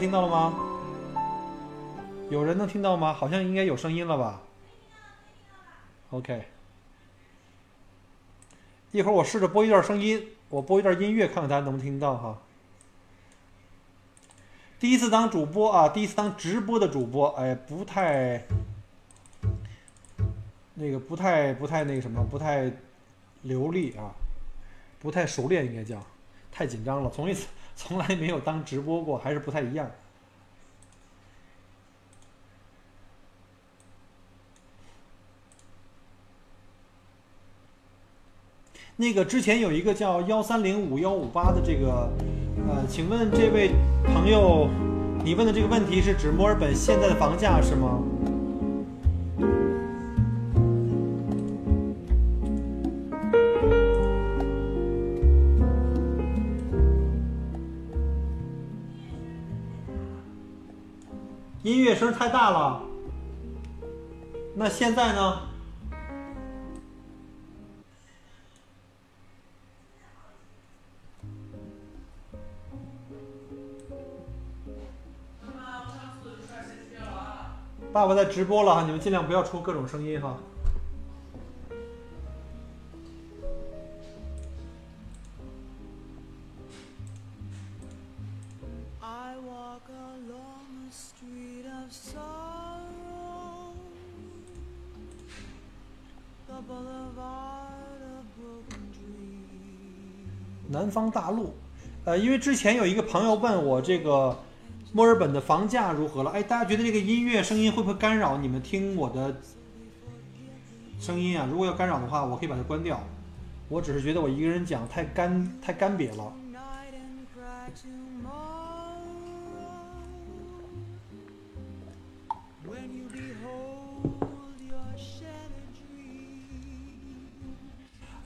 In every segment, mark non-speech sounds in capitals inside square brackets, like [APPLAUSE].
听到了吗？有人能听到吗？好像应该有声音了吧？OK，一会儿我试着播一段声音，我播一段音乐，看看大家能不能听到哈。第一次当主播啊，第一次当直播的主播，哎，不太那个，不太不太那个什么，不太流利啊，不太熟练，应该叫，太紧张了，从一次从来没有当直播过，还是不太一样。那个之前有一个叫幺三零五幺五八的这个，呃，请问这位朋友，你问的这个问题是指墨尔本现在的房价是吗？声太大了。那现在呢？爸爸在直播了哈，你们尽量不要出各种声音哈。之前有一个朋友问我这个墨尔本的房价如何了，哎，大家觉得这个音乐声音会不会干扰你们听我的声音啊？如果要干扰的话，我可以把它关掉。我只是觉得我一个人讲太干太干瘪了。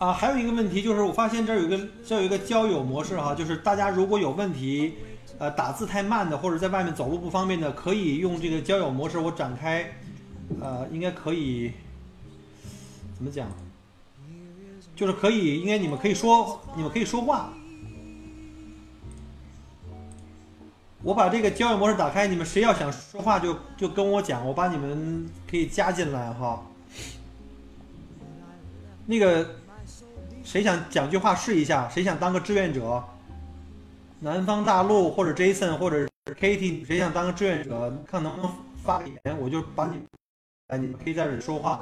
啊，还有一个问题就是，我发现这儿有一个这有一个交友模式哈，就是大家如果有问题，呃，打字太慢的，或者在外面走路不方便的，可以用这个交友模式，我展开，呃，应该可以，怎么讲？就是可以，应该你们可以说，你们可以说话。我把这个交友模式打开，你们谁要想说话就就跟我讲，我把你们可以加进来哈。那个谁想讲句话试一下？谁想当个志愿者？南方大陆或者 Jason 或者 Katie，谁想当个志愿者？看能不能发个言，我就把你，哎，你们可以在这说话。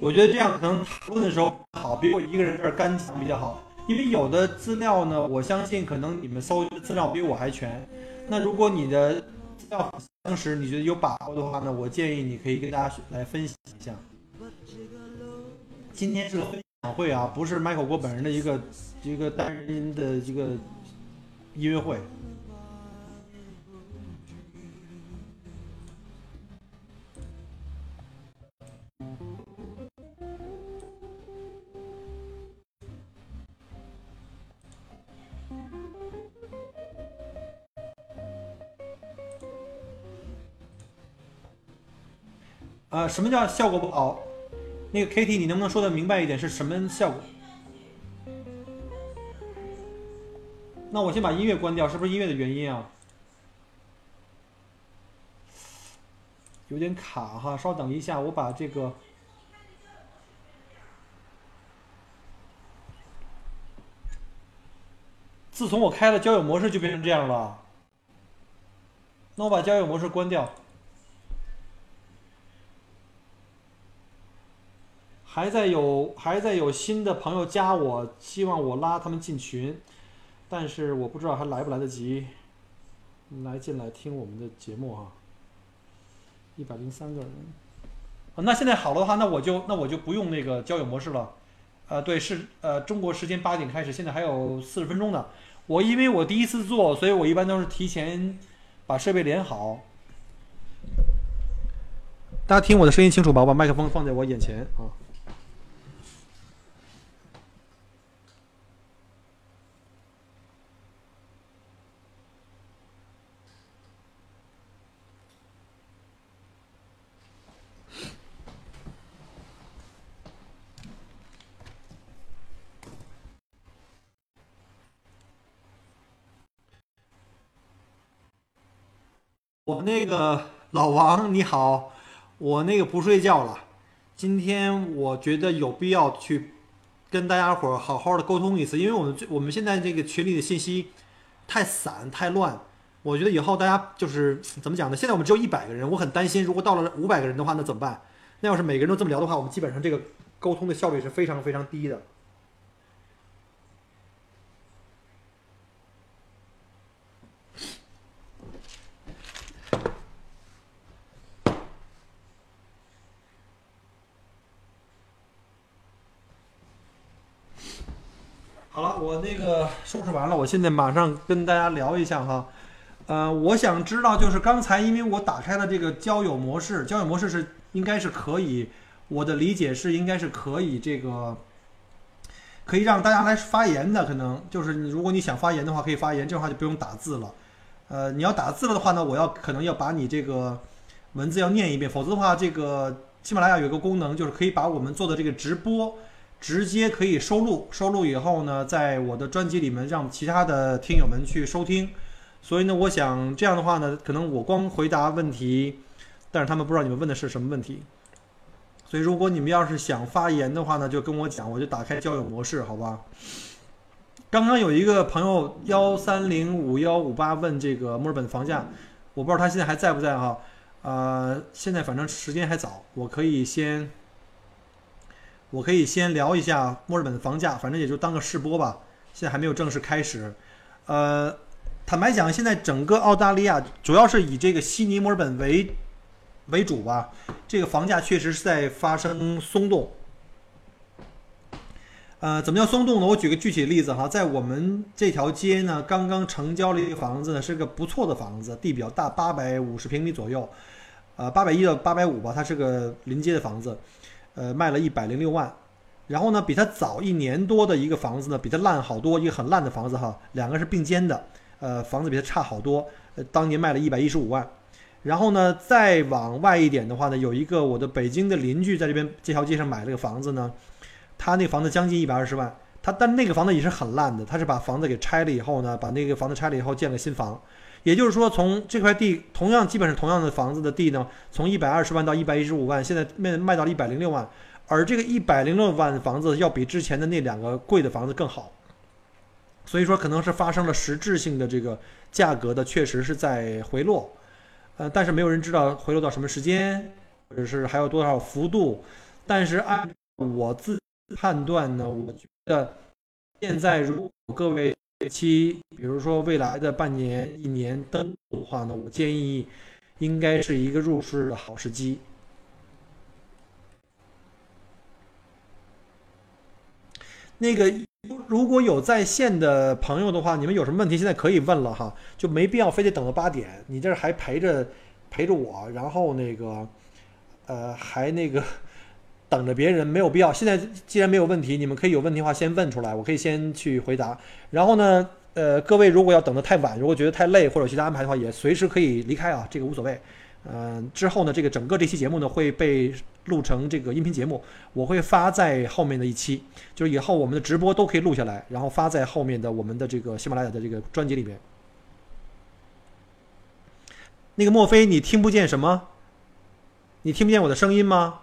我觉得这样可能讨论的时候好，比我一个人这儿干讲比较好。因为有的资料呢，我相信可能你们搜的资料比我还全。那如果你的资料当时你觉得有把握的话呢，我建议你可以跟大家来分析一下。今天是分会啊，不是 Michael 郭本人的一个一个单人的一个音乐会。啊，什么叫效果不好？那个 Kitty，你能不能说的明白一点，是什么效果？那我先把音乐关掉，是不是音乐的原因啊？有点卡哈，稍等一下，我把这个。自从我开了交友模式，就变成这样了。那我把交友模式关掉。还在有还在有新的朋友加我，希望我拉他们进群，但是我不知道还来不来得及来进来听我们的节目哈。一百零三个人，啊，那现在好了的话，那我就那我就不用那个交友模式了。呃，对，是呃中国时间八点开始，现在还有四十分钟呢。我因为我第一次做，所以我一般都是提前把设备连好。大家听我的声音清楚吧？我把麦克风放在我眼前啊。我那个老王你好，我那个不睡觉了。今天我觉得有必要去跟大家伙好好的沟通一次，因为我们最我们现在这个群里的信息太散太乱。我觉得以后大家就是怎么讲呢？现在我们只有一百个人，我很担心，如果到了五百个人的话，那怎么办？那要是每个人都这么聊的话，我们基本上这个沟通的效率是非常非常低的。好了，我那个收拾完了，我现在马上跟大家聊一下哈。呃，我想知道就是刚才因为我打开了这个交友模式，交友模式是应该是可以，我的理解是应该是可以这个可以让大家来发言的，可能就是你如果你想发言的话可以发言，这样的话就不用打字了。呃，你要打字了的话呢，我要可能要把你这个文字要念一遍，否则的话，这个喜马拉雅有一个功能，就是可以把我们做的这个直播。直接可以收录，收录以后呢，在我的专辑里面让其他的听友们去收听。所以呢，我想这样的话呢，可能我光回答问题，但是他们不知道你们问的是什么问题。所以如果你们要是想发言的话呢，就跟我讲，我就打开交友模式，好吧？刚刚有一个朋友幺三零五幺五八问这个墨尔本房价，我不知道他现在还在不在哈？呃，现在反正时间还早，我可以先。我可以先聊一下墨尔本的房价，反正也就当个试播吧。现在还没有正式开始。呃，坦白讲，现在整个澳大利亚主要是以这个悉尼、墨尔本为为主吧。这个房价确实是在发生松动。呃，怎么叫松动呢？我举个具体的例子哈，在我们这条街呢，刚刚成交了一个房子呢，是个不错的房子，地比较大，八百五十平米左右，呃，八百一到八百五吧，它是个临街的房子。呃，卖了一百零六万，然后呢，比它早一年多的一个房子呢，比它烂好多，一个很烂的房子哈，两个是并肩的，呃，房子比它差好多，呃，当年卖了一百一十五万，然后呢，再往外一点的话呢，有一个我的北京的邻居在这边这条街上买了个房子呢，他那房子将近一百二十万，他但那个房子也是很烂的，他是把房子给拆了以后呢，把那个房子拆了以后建了新房，也就是说，从这块地同样基本是同样的房子的地呢，从一百二十万到一百一十五万，现在卖卖到了一百零六万，而这个一百零六万的房子要比之前的那两个贵的房子更好，所以说可能是发生了实质性的这个价格的确实是在回落，呃，但是没有人知道回落到什么时间，或者是还有多少幅度，但是按我自判断呢，我觉得现在如果各位。期，比如说未来的半年、一年登陆的话呢，我建议应该是一个入市的好时机。那个如果有在线的朋友的话，你们有什么问题现在可以问了哈，就没必要非得等到八点。你这还陪着陪着我，然后那个呃还那个。等着别人没有必要。现在既然没有问题，你们可以有问题的话先问出来，我可以先去回答。然后呢，呃，各位如果要等得太晚，如果觉得太累或者其他安排的话，也随时可以离开啊，这个无所谓。嗯，之后呢，这个整个这期节目呢会被录成这个音频节目，我会发在后面的一期，就是以后我们的直播都可以录下来，然后发在后面的我们的这个喜马拉雅的这个专辑里面。那个莫非你听不见什么？你听不见我的声音吗？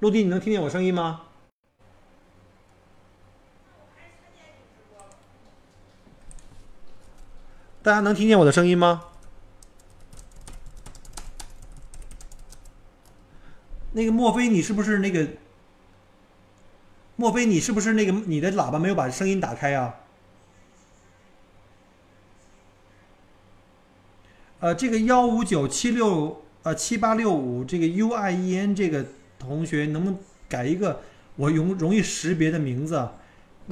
陆地，你能听见我声音吗？大家能听见我的声音吗？那个莫非你是不是那个？莫非你是不是那个你的喇叭没有把声音打开啊？呃，这个幺五九七六呃七八六五这个 U I E N 这个。同学，能不能改一个我容容易识别的名字？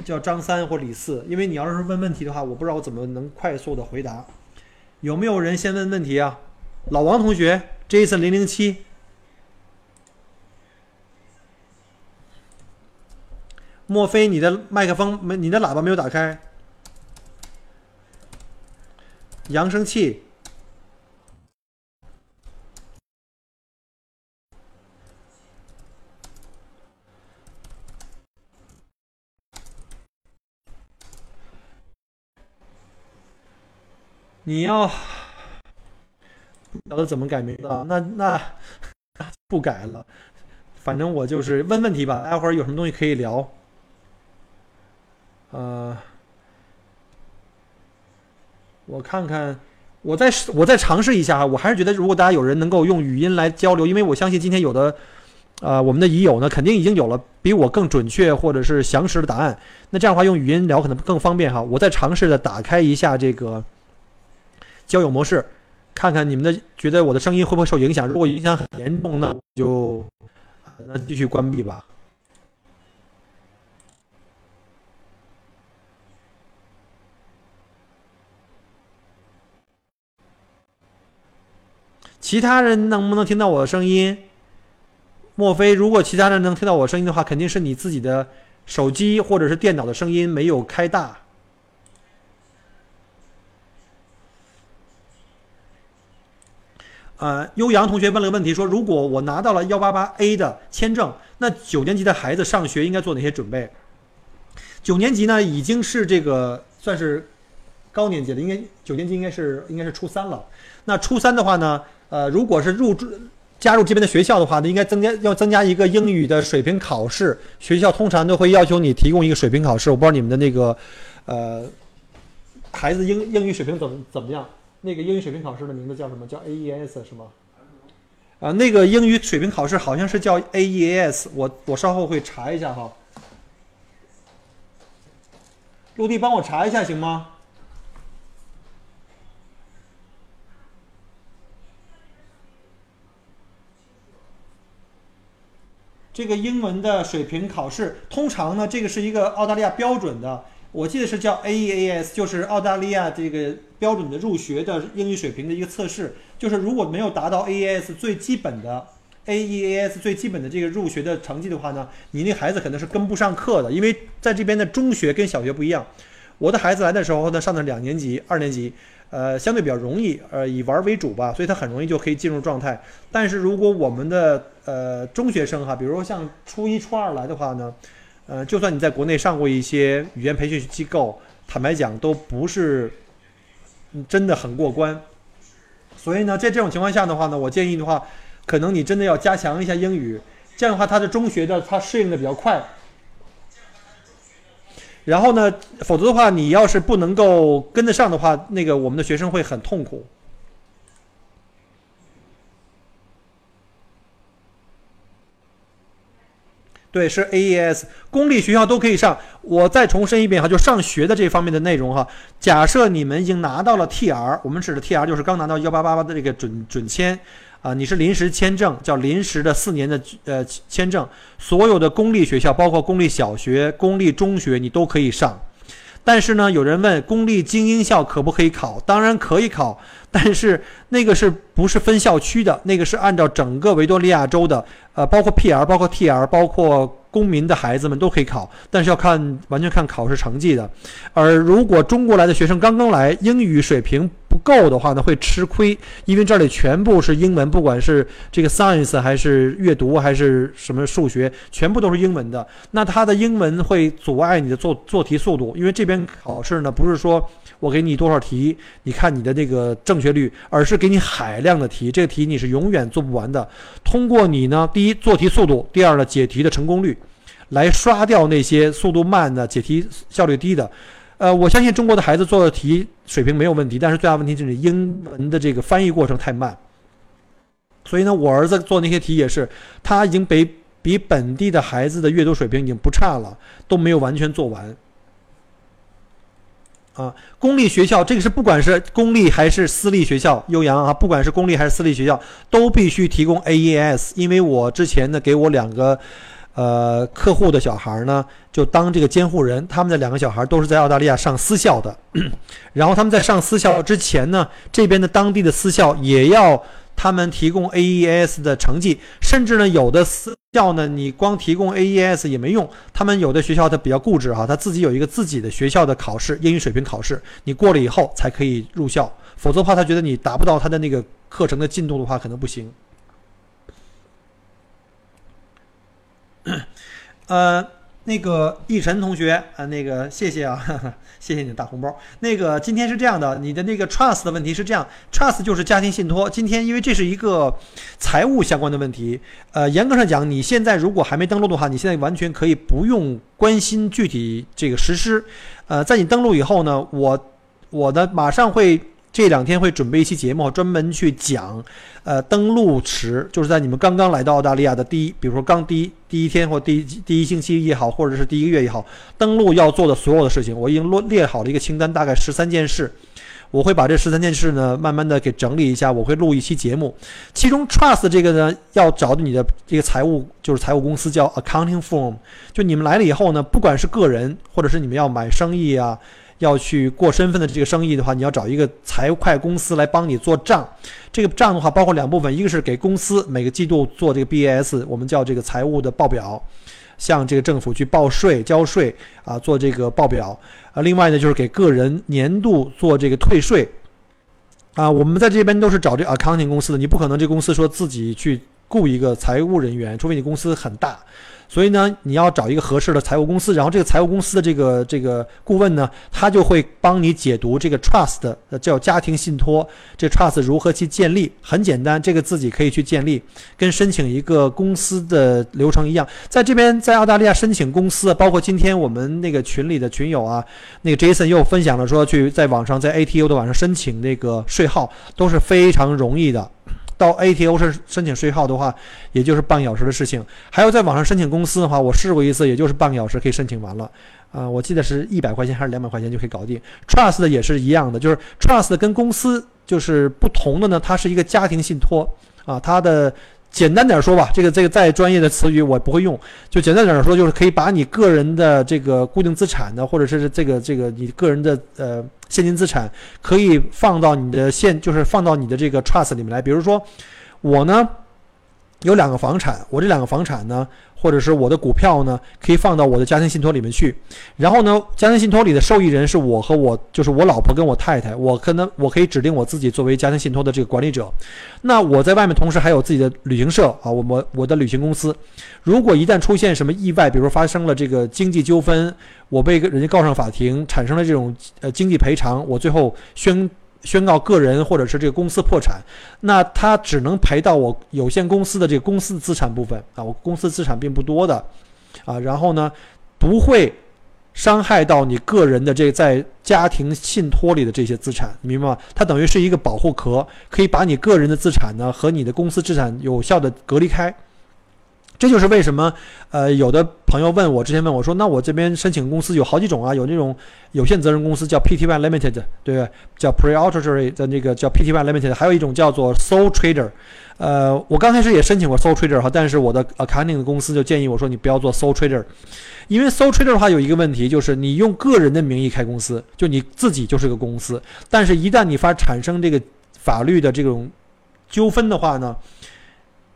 叫张三或李四，因为你要是问问题的话，我不知道我怎么能快速的回答。有没有人先问问题啊？老王同学，Jason 零零七。莫非你的麦克风没，你的喇叭没有打开？扬声器。你要不晓得怎么改名字啊？那那不改了，反正我就是问问题吧。待会儿有什么东西可以聊。呃，我看看，我再我再尝试一下哈。我还是觉得，如果大家有人能够用语音来交流，因为我相信今天有的呃我们的已友呢，肯定已经有了比我更准确或者是详实的答案。那这样的话，用语音聊可能更方便哈。我再尝试的打开一下这个。交友模式，看看你们的觉得我的声音会不会受影响？如果影响很严重，那就那继续关闭吧。其他人能不能听到我的声音？莫非如果其他人能听到我声音的话，肯定是你自己的手机或者是电脑的声音没有开大。呃，悠扬同学问了个问题，说如果我拿到了幺八八 A 的签证，那九年级的孩子上学应该做哪些准备？九年级呢，已经是这个算是高年级了，应该九年级应该是应该是初三了。那初三的话呢，呃，如果是入住加入这边的学校的话，那应该增加要增加一个英语的水平考试。学校通常都会要求你提供一个水平考试，我不知道你们的那个呃孩子英英语水平怎么怎么样。那个英语水平考试的名字叫什么？叫 AES 是吗？啊，那个英语水平考试好像是叫 AES，我我稍后会查一下哈。陆地帮我查一下行吗？这个英文的水平考试，通常呢，这个是一个澳大利亚标准的。我记得是叫 AEAS，就是澳大利亚这个标准的入学的英语水平的一个测试。就是如果没有达到 AEAS 最基本的 AEAS 最基本的这个入学的成绩的话呢，你那孩子可能是跟不上课的。因为在这边的中学跟小学不一样。我的孩子来的时候呢，上的两年级、二年级，呃，相对比较容易，呃，以玩为主吧，所以他很容易就可以进入状态。但是如果我们的呃中学生哈，比如说像初一、初二来的话呢？呃，就算你在国内上过一些语言培训机构，坦白讲都不是真的很过关。所以呢，在这种情况下的话呢，我建议的话，可能你真的要加强一下英语，这样的话，他的中学的他适应的比较快。然后呢，否则的话，你要是不能够跟得上的话，那个我们的学生会很痛苦。对，是 AES 公立学校都可以上。我再重申一遍哈，就上学的这方面的内容哈。假设你们已经拿到了 TR，我们指的 TR 就是刚拿到幺八八八的这个准准签啊，你是临时签证，叫临时的四年的呃签证。所有的公立学校，包括公立小学、公立中学，你都可以上。但是呢，有人问公立精英校可不可以考？当然可以考，但是那个是不是分校区的？那个是按照整个维多利亚州的，呃，包括 PR、包括 TR、包括公民的孩子们都可以考，但是要看完全看考试成绩的。而如果中国来的学生刚刚来，英语水平不。够的话呢，会吃亏，因为这里全部是英文，不管是这个 science 还是阅读还是什么数学，全部都是英文的。那他的英文会阻碍你的做做题速度，因为这边考试呢，不是说我给你多少题，你看你的这个正确率，而是给你海量的题，这个题你是永远做不完的。通过你呢，第一做题速度，第二呢解题的成功率，来刷掉那些速度慢的、解题效率低的。呃，我相信中国的孩子做的题水平没有问题，但是最大问题就是英文的这个翻译过程太慢。所以呢，我儿子做那些题也是，他已经比比本地的孩子的阅读水平已经不差了，都没有完全做完。啊，公立学校这个是不管是公立还是私立学校，悠扬啊，不管是公立还是私立学校，都必须提供 AES，因为我之前呢给我两个。呃客户的小孩呢，就当这个监护人。他们的两个小孩都是在澳大利亚上私校的，[COUGHS] 然后他们在上私校之前呢，这边的当地的私校也要他们提供 AES 的成绩，甚至呢有的私校呢，你光提供 AES 也没用，他们有的学校它比较固执哈，他自己有一个自己的学校的考试，英语水平考试，你过了以后才可以入校，否则的话他觉得你达不到他的那个课程的进度的话，可能不行。[COUGHS] 呃，那个奕晨同学，啊，那个谢谢啊，哈哈，谢谢你的大红包。那个今天是这样的，你的那个 trust 的问题是这样，trust 就是家庭信托。今天因为这是一个财务相关的问题，呃，严格上讲，你现在如果还没登录的话，你现在完全可以不用关心具体这个实施。呃，在你登录以后呢，我我的马上会。这两天会准备一期节目，专门去讲，呃，登陆时就是在你们刚刚来到澳大利亚的第一，比如说刚第一第一天或第一第一星期也好，或者是第一个月也好，登陆要做的所有的事情，我已经列列好了一个清单，大概十三件事。我会把这十三件事呢，慢慢的给整理一下，我会录一期节目。其中 trust 这个呢，要找你的这个财务就是财务公司叫 accounting firm，就你们来了以后呢，不管是个人或者是你们要买生意啊。要去过身份的这个生意的话，你要找一个财会公司来帮你做账。这个账的话包括两部分，一个是给公司每个季度做这个 BAS，我们叫这个财务的报表，向这个政府去报税交税啊，做这个报表。啊，另外呢就是给个人年度做这个退税。啊，我们在这边都是找这 accounting 公司的，你不可能这公司说自己去雇一个财务人员，除非你公司很大。所以呢，你要找一个合适的财务公司，然后这个财务公司的这个这个顾问呢，他就会帮你解读这个 trust 叫家庭信托，这 trust 如何去建立？很简单，这个自己可以去建立，跟申请一个公司的流程一样。在这边，在澳大利亚申请公司，包括今天我们那个群里的群友啊，那个 Jason 又分享了说，去在网上在 ATO 的网上申请那个税号都是非常容易的。到 ATO 申申请税号的话，也就是半小时的事情。还有在网上申请公司的话，我试过一次，也就是半个小时可以申请完了。啊，我记得是一百块钱还是两百块钱就可以搞定。Trust 也是一样的，就是 Trust 跟公司就是不同的呢，它是一个家庭信托啊，它的。简单点说吧，这个这个再专业的词语我不会用，就简单点说，就是可以把你个人的这个固定资产的，或者是这个这个你个人的呃现金资产，可以放到你的现，就是放到你的这个 trust 里面来。比如说，我呢有两个房产，我这两个房产呢。或者是我的股票呢，可以放到我的家庭信托里面去。然后呢，家庭信托里的受益人是我和我，就是我老婆跟我太太。我可能我可以指定我自己作为家庭信托的这个管理者。那我在外面同时还有自己的旅行社啊，我我我的旅行公司。如果一旦出现什么意外，比如发生了这个经济纠纷，我被人家告上法庭，产生了这种呃经济赔偿，我最后宣。宣告个人或者是这个公司破产，那他只能赔到我有限公司的这个公司资产部分啊，我公司资产并不多的，啊，然后呢，不会伤害到你个人的这在家庭信托里的这些资产，明白吗？它等于是一个保护壳，可以把你个人的资产呢和你的公司资产有效的隔离开。这就是为什么，呃，有的朋友问我，之前问我说，那我这边申请公司有好几种啊，有那种有限责任公司叫 Pty Limited，对不对叫 Pre-Auditory 的那个叫 Pty Limited，还有一种叫做 Sole Trader，呃，我刚开始也申请过 Sole Trader 哈，但是我的 Accounting 的公司就建议我说，你不要做 Sole Trader，因为 Sole Trader 的话有一个问题，就是你用个人的名义开公司，就你自己就是个公司，但是一旦你发产生这个法律的这种纠纷的话呢？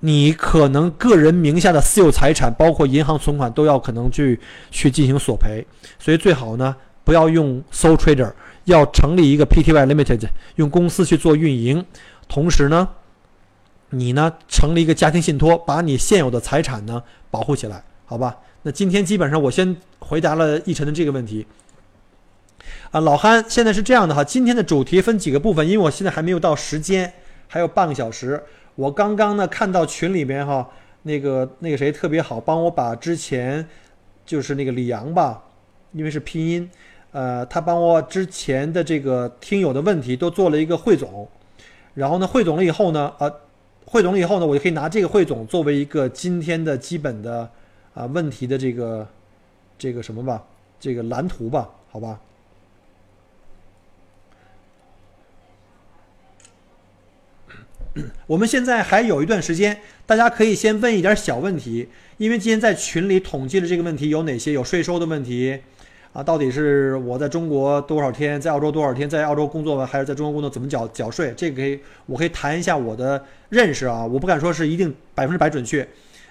你可能个人名下的私有财产，包括银行存款，都要可能去去进行索赔，所以最好呢不要用 sole trader，要成立一个 Pty Limited，用公司去做运营，同时呢，你呢成立一个家庭信托，把你现有的财产呢保护起来，好吧？那今天基本上我先回答了奕晨的这个问题。啊，老憨，现在是这样的哈，今天的主题分几个部分，因为我现在还没有到时间，还有半个小时。我刚刚呢看到群里面哈，那个那个谁特别好，帮我把之前就是那个李阳吧，因为是拼音，呃，他帮我之前的这个听友的问题都做了一个汇总，然后呢汇总了以后呢，呃，汇总了以后呢，我就可以拿这个汇总作为一个今天的基本的啊问题的这个这个什么吧，这个蓝图吧，好吧。我们现在还有一段时间，大家可以先问一点小问题，因为今天在群里统计了这个问题有哪些，有税收的问题，啊，到底是我在中国多少天，在澳洲多少天，在澳洲工作还是在中国工作，怎么缴缴税？这个可以，我可以谈一下我的认识啊，我不敢说是一定百分之百准确，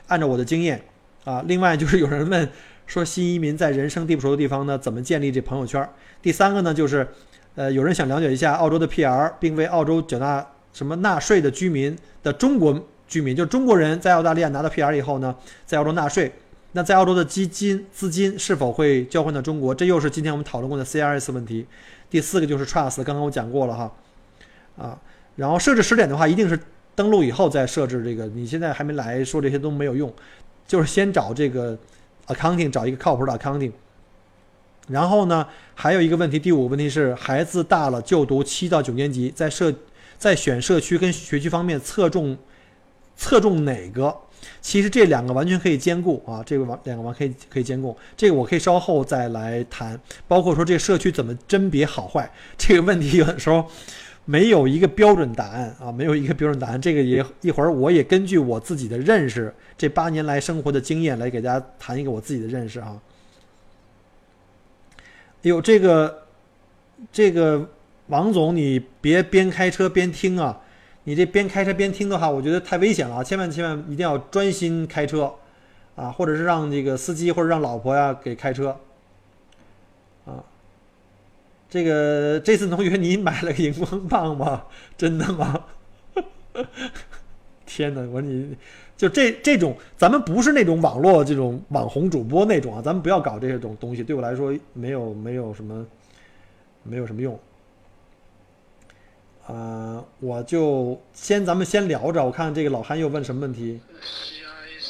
按照我的经验啊。另外就是有人问说新移民在人生地不熟的地方呢，怎么建立这朋友圈？第三个呢就是，呃，有人想了解一下澳洲的 PR，并为澳洲缴纳。什么纳税的居民的中国居民，就是中国人在澳大利亚拿到 PR 以后呢，在澳洲纳税，那在澳洲的基金资金是否会交换到中国？这又是今天我们讨论过的 CRS 问题。第四个就是 Trust，刚刚我讲过了哈，啊，然后设置时点的话，一定是登录以后再设置这个。你现在还没来说这些都没有用，就是先找这个 Accounting，找一个靠谱的 Accounting。然后呢，还有一个问题，第五个问题是孩子大了就读七到九年级，在设。在选社区跟学区方面侧重侧重哪个？其实这两个完全可以兼顾啊，这个完两个完可以可以兼顾。这个我可以稍后再来谈，包括说这个社区怎么甄别好坏这个问题，有的时候没有一个标准答案啊，没有一个标准答案。这个也一会儿我也根据我自己的认识，这八年来生活的经验来给大家谈一个我自己的认识啊。哎呦，这个这个。王总，你别边开车边听啊！你这边开车边听的话，我觉得太危险了！千万千万一定要专心开车，啊，或者是让这个司机或者让老婆呀给开车，啊。这个这次同学，你买了个荧光棒吗？[LAUGHS] 真的吗？[LAUGHS] 天哪！我说你，就这这种，咱们不是那种网络这种网红主播那种啊，咱们不要搞这些种东西，对我来说没有没有什么，没有什么用。呃，我就先咱们先聊着，我看看这个老韩又问什么问题。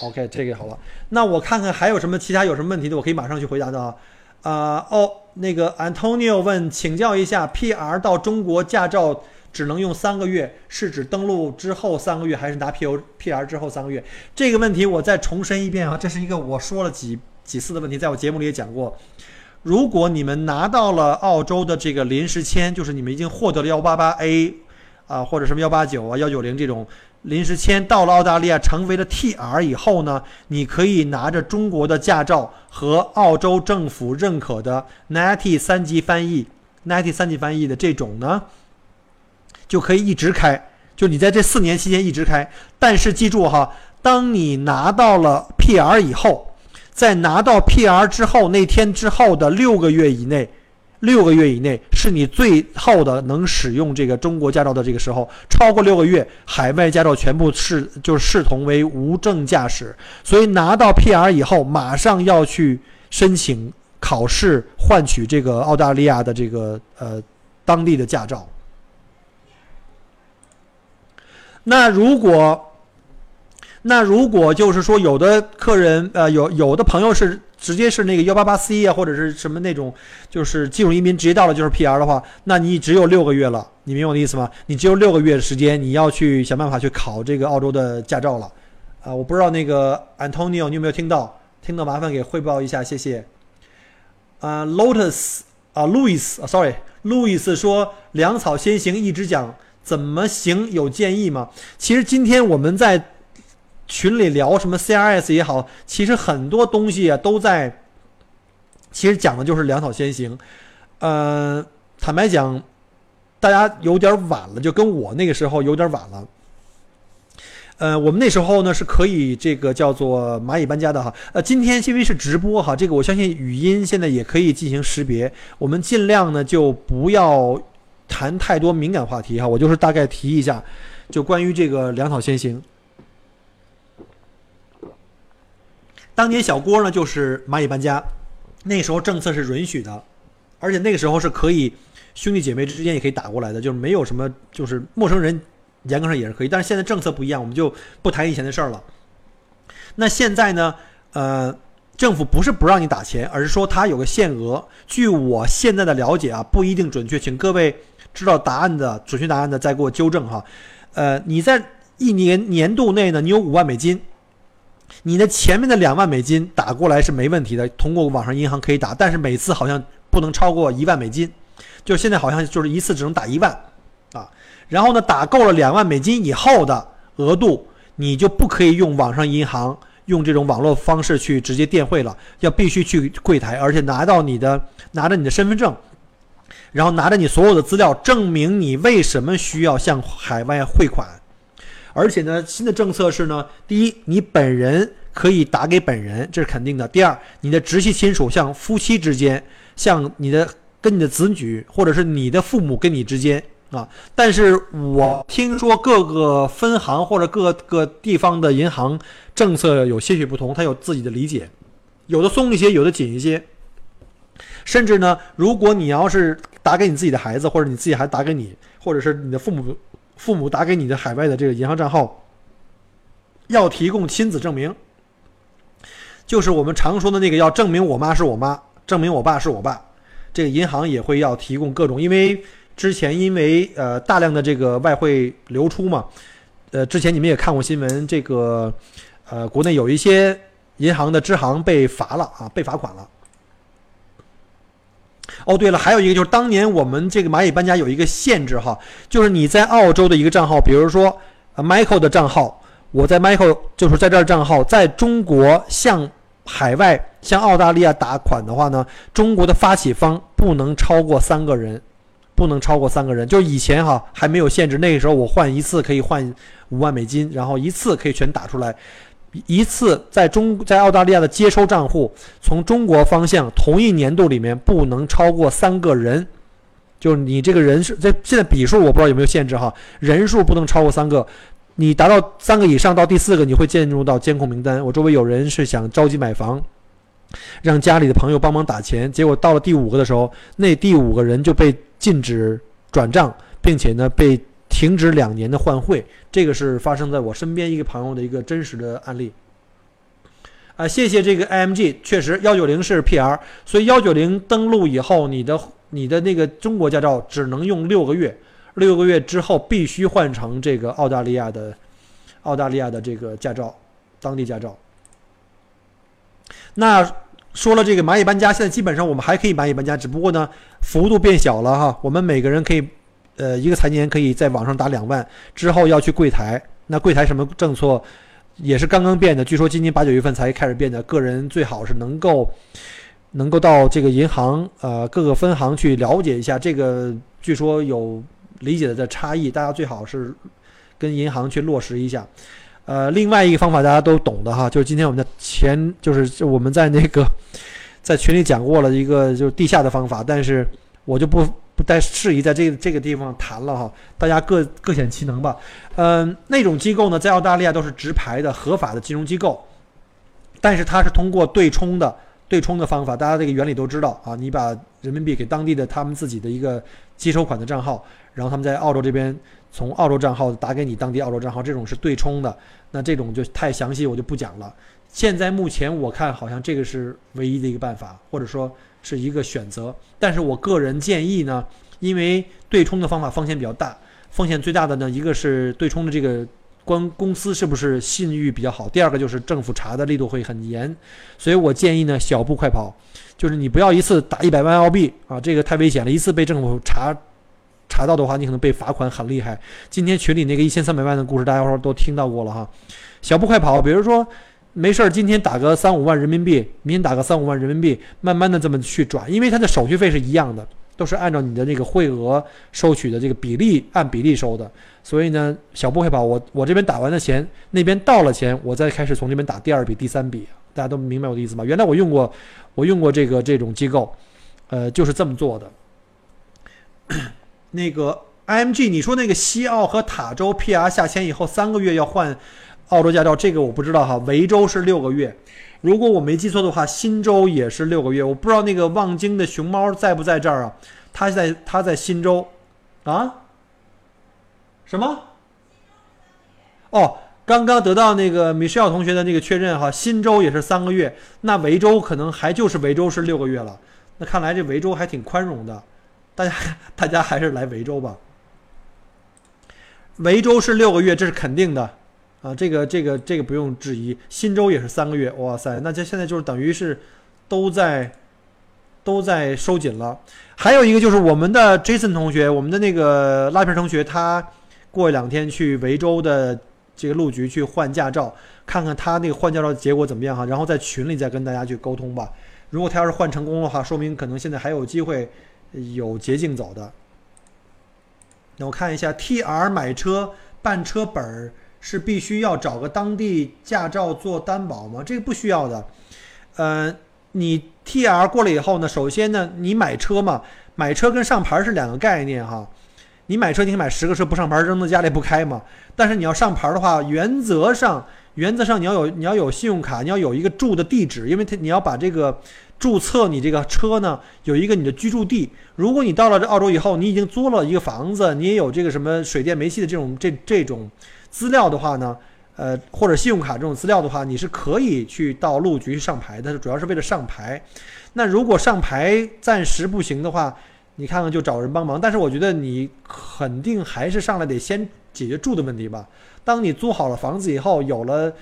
OK，这个好了，那我看看还有什么其他有什么问题的，我可以马上去回答的啊。呃，哦，那个 Antonio 问，请教一下，PR 到中国驾照只能用三个月，是指登陆之后三个月，还是拿 P O PR 之后三个月？这个问题我再重申一遍啊，这是一个我说了几几次的问题，在我节目里也讲过。如果你们拿到了澳洲的这个临时签，就是你们已经获得了幺八八 A，啊或者什么幺八九啊幺九零这种临时签，到了澳大利亚成为了 TR 以后呢，你可以拿着中国的驾照和澳洲政府认可的 NAT 三级翻译，NAT 三级翻译的这种呢，就可以一直开，就你在这四年期间一直开。但是记住哈，当你拿到了 PR 以后。在拿到 PR 之后，那天之后的六个月以内，六个月以内是你最后的能使用这个中国驾照的这个时候。超过六个月，海外驾照全部视就视同为无证驾驶。所以拿到 PR 以后，马上要去申请考试，换取这个澳大利亚的这个呃当地的驾照。那如果。那如果就是说，有的客人，呃，有有的朋友是直接是那个幺八八 C 啊，或者是什么那种，就是技术移民直接到了就是 PR 的话，那你只有六个月了，你明白我的意思吗？你只有六个月的时间，你要去想办法去考这个澳洲的驾照了，啊，我不知道那个 Antonio 你有没有听到？听到麻烦给汇报一下，谢谢。啊，Lotus 啊，Louis 啊，Sorry，Louis 说粮草先行，一直讲怎么行，有建议吗？其实今天我们在。群里聊什么 CRS 也好，其实很多东西啊都在，其实讲的就是粮草先行。呃，坦白讲，大家有点晚了，就跟我那个时候有点晚了。呃，我们那时候呢是可以这个叫做蚂蚁搬家的哈。呃，今天因为是直播哈，这个我相信语音现在也可以进行识别。我们尽量呢就不要谈太多敏感话题哈，我就是大概提一下，就关于这个粮草先行。当年小郭呢，就是蚂蚁搬家，那时候政策是允许的，而且那个时候是可以兄弟姐妹之间也可以打过来的，就是没有什么，就是陌生人严格上也是可以。但是现在政策不一样，我们就不谈以前的事儿了。那现在呢，呃，政府不是不让你打钱，而是说它有个限额。据我现在的了解啊，不一定准确，请各位知道答案的准确答案的再给我纠正哈。呃，你在一年年度内呢，你有五万美金。你的前面的两万美金打过来是没问题的，通过网上银行可以打，但是每次好像不能超过一万美金，就现在好像就是一次只能打一万，啊。然后呢，打够了两万美金以后的额度，你就不可以用网上银行用这种网络方式去直接电汇了，要必须去柜台，而且拿到你的拿着你的身份证，然后拿着你所有的资料，证明你为什么需要向海外汇款。而且呢，新的政策是呢，第一，你本人可以打给本人，这是肯定的；第二，你的直系亲属，像夫妻之间，像你的跟你的子女，或者是你的父母跟你之间啊。但是我听说各个分行或者各个地方的银行政策有些许不同，它有自己的理解，有的松一些，有的紧一些。甚至呢，如果你要是打给你自己的孩子，或者你自己还打给你，或者是你的父母。父母打给你的海外的这个银行账号，要提供亲子证明，就是我们常说的那个要证明我妈是我妈，证明我爸是我爸。这个银行也会要提供各种，因为之前因为呃大量的这个外汇流出嘛，呃之前你们也看过新闻，这个呃国内有一些银行的支行被罚了啊，被罚款了。哦，对了，还有一个就是当年我们这个蚂蚁搬家有一个限制哈，就是你在澳洲的一个账号，比如说呃 Michael 的账号，我在 Michael 就是在这儿账号，在中国向海外向澳大利亚打款的话呢，中国的发起方不能超过三个人，不能超过三个人。就以前哈还没有限制，那个时候我换一次可以换五万美金，然后一次可以全打出来。一次在中在澳大利亚的接收账户，从中国方向同一年度里面不能超过三个人，就是你这个人是在现在笔数我不知道有没有限制哈，人数不能超过三个，你达到三个以上到第四个你会进入到监控名单。我周围有人是想着急买房，让家里的朋友帮忙打钱，结果到了第五个的时候，那第五个人就被禁止转账，并且呢被。停止两年的换汇，这个是发生在我身边一个朋友的一个真实的案例。啊，谢谢这个 IMG，确实幺九零是 PR，所以幺九零登录以后，你的你的那个中国驾照只能用六个月，六个月之后必须换成这个澳大利亚的澳大利亚的这个驾照，当地驾照。那说了这个蚂蚁搬家，现在基本上我们还可以蚂蚁搬家，只不过呢幅度变小了哈，我们每个人可以。呃，一个财年可以在网上打两万，之后要去柜台。那柜台什么政策，也是刚刚变的。据说今年八九月份才开始变的。个人最好是能够，能够到这个银行，呃，各个分行去了解一下。这个据说有理解的差异，大家最好是跟银行去落实一下。呃，另外一个方法大家都懂的哈，就是今天我们的前，就是我们在那个 [LAUGHS] 在群里讲过了一个就是地下的方法，但是我就不。不太适宜在这个这个地方谈了哈，大家各各显其能吧。嗯，那种机构呢，在澳大利亚都是直排的合法的金融机构，但是它是通过对冲的对冲的方法，大家这个原理都知道啊。你把人民币给当地的他们自己的一个接收款的账号，然后他们在澳洲这边从澳洲账号打给你当地澳洲账号，这种是对冲的。那这种就太详细，我就不讲了。现在目前我看好像这个是唯一的一个办法，或者说。是一个选择，但是我个人建议呢，因为对冲的方法风险比较大，风险最大的呢，一个是对冲的这个关公司是不是信誉比较好，第二个就是政府查的力度会很严，所以我建议呢，小步快跑，就是你不要一次打一百万澳币啊，这个太危险了，一次被政府查查到的话，你可能被罚款很厉害。今天群里那个一千三百万的故事，大家伙都听到过了哈，小步快跑，比如说。没事儿，今天打个三五万人民币，明天打个三五万人民币，慢慢的这么去转，因为它的手续费是一样的，都是按照你的那个汇额收取的这个比例按比例收的。所以呢，小布会把，我我这边打完的钱，那边到了钱，我再开始从这边打第二笔、第三笔，大家都明白我的意思吗？原来我用过，我用过这个这种机构，呃，就是这么做的。那个 IMG，你说那个西澳和塔州 PR 下签以后三个月要换。澳洲驾照这个我不知道哈，维州是六个月，如果我没记错的话，新州也是六个月。我不知道那个望京的熊猫在不在这儿啊？他在他在新州，啊？什么？哦，刚刚得到那个米歇尔同学的那个确认哈，新州也是三个月，那维州可能还就是维州是六个月了。那看来这维州还挺宽容的，大家大家还是来维州吧。维州是六个月，这是肯定的。啊，这个这个这个不用质疑，新州也是三个月，哇塞，那这现在就是等于是都在都在收紧了。还有一个就是我们的 Jason 同学，我们的那个拉皮同学，他过两天去维州的这个路局去换驾照，看看他那个换驾照的结果怎么样哈，然后在群里再跟大家去沟通吧。如果他要是换成功的话，说明可能现在还有机会有捷径走的。那我看一下，TR 买车办车本儿是必须要找个当地驾照做担保吗？这个不需要的。呃，你 TR 过了以后呢，首先呢，你买车嘛，买车跟上牌是两个概念哈。你买车，你可以买十个车不上牌，扔在家里不开嘛。但是你要上牌的话，原则上，原则上你要有你要有信用卡，你要有一个住的地址，因为它你要把这个注册你这个车呢，有一个你的居住地。如果你到了这澳洲以后，你已经租了一个房子，你也有这个什么水电煤气的这种这这种资料的话呢，呃，或者信用卡这种资料的话，你是可以去到路局去上牌的，主要是为了上牌。那如果上牌暂时不行的话，你看看就找人帮忙。但是我觉得你肯定还是上来得先解决住的问题吧。当你租好了房子以后，有了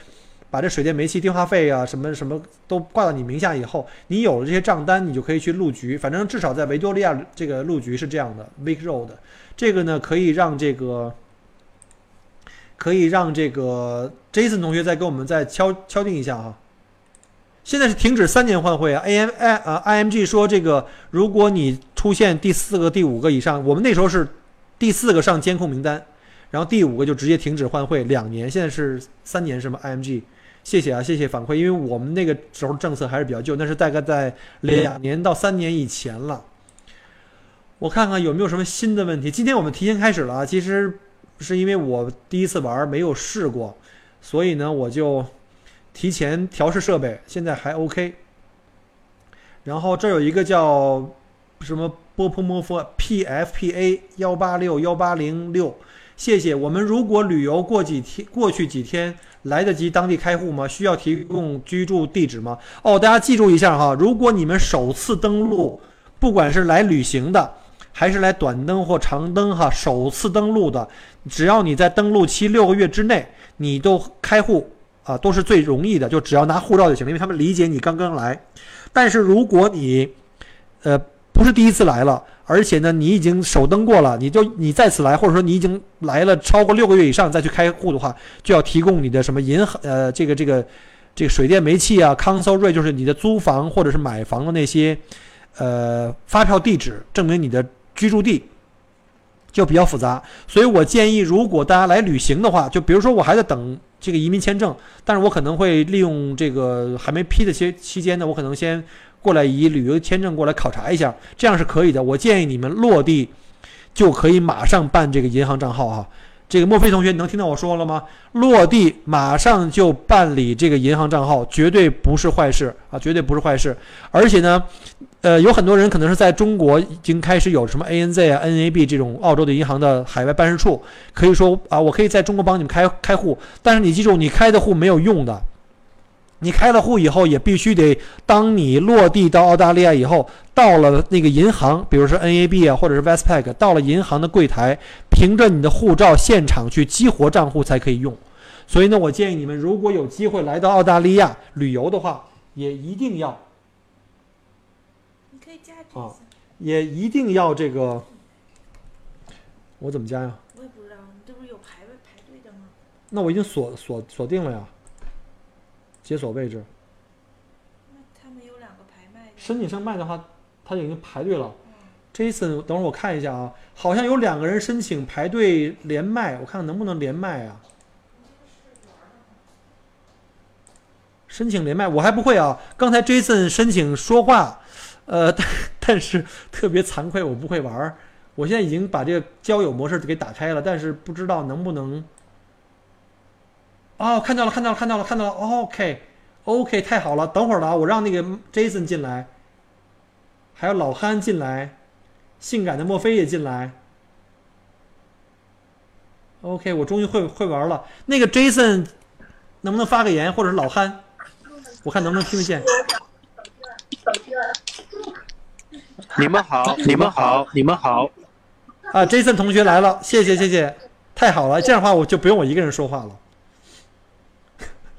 把这水电煤气电话费啊什么什么都挂到你名下以后，你有了这些账单，你就可以去路局。反正至少在维多利亚这个路局是这样的，Vic Road，这个呢可以让这个可以让这个 Jason 同学再给我们再敲敲定一下哈。现在是停止三年换汇啊，A M I 啊 I M G 说这个，如果你出现第四个、第五个以上，我们那时候是第四个上监控名单，然后第五个就直接停止换汇两年，现在是三年是吗？I M G，谢谢啊，谢谢反馈，因为我们那个时候政策还是比较旧，那是大概在两年到三年以前了。我看看有没有什么新的问题。今天我们提前开始了啊，其实是因为我第一次玩没有试过，所以呢我就。提前调试设备，现在还 OK。然后这有一个叫什么波波摩佛 PFPA 幺八六幺八零六，谢谢。我们如果旅游过几天，过去几天来得及当地开户吗？需要提供居住地址吗？哦，大家记住一下哈，如果你们首次登录，不管是来旅行的，还是来短登或长登哈，首次登录的，只要你在登录期六个月之内，你都开户。啊，都是最容易的，就只要拿护照就行了，因为他们理解你刚刚来。但是如果你，呃，不是第一次来了，而且呢，你已经首登过了，你就你再次来，或者说你已经来了超过六个月以上再去开户的话，就要提供你的什么银行，呃，这个这个这个水电煤气啊，Council Rate 就是你的租房或者是买房的那些，呃，发票地址，证明你的居住地。就比较复杂，所以我建议，如果大家来旅行的话，就比如说我还在等这个移民签证，但是我可能会利用这个还没批的期期间呢，我可能先过来以旅游签证过来考察一下，这样是可以的。我建议你们落地就可以马上办这个银行账号哈。这个墨菲同学，你能听到我说了吗？落地马上就办理这个银行账号，绝对不是坏事啊，绝对不是坏事。而且呢，呃，有很多人可能是在中国已经开始有什么 ANZ 啊、NAB 这种澳洲的银行的海外办事处，可以说啊，我可以在中国帮你们开开户。但是你记住，你开的户没有用的。你开了户以后，也必须得，当你落地到澳大利亚以后，到了那个银行，比如说 NAB 啊，或者是 Westpac，到了银行的柜台，凭着你的护照现场去激活账户才可以用。所以呢，我建议你们，如果有机会来到澳大利亚旅游的话，也一定要啊，也一定要这个，我怎么加呀？我也不知道，你这不是有排位排队的吗？那我已经锁锁锁定了呀，解锁位置。那他们有两个排麦。申请上麦的话，他已经排队了。Jason，等会儿我看一下啊，好像有两个人申请排队连麦，我看看能不能连麦啊。申请连麦我还不会啊，刚才 Jason 申请说话，呃，但但是特别惭愧，我不会玩儿。我现在已经把这个交友模式给打开了，但是不知道能不能。哦，看到了，看到了，看到了，看到了。OK，OK，太好了。等会儿了啊，我让那个 Jason 进来，还有老憨进来，性感的墨菲也进来。OK，我终于会会玩了。那个 Jason 能不能发个言，或者是老憨，我看能不能听得见。你们好，[LAUGHS] 你们好，你们好。啊，Jason 同学来了，谢谢谢谢，太好了，这样的话我就不用我一个人说话了。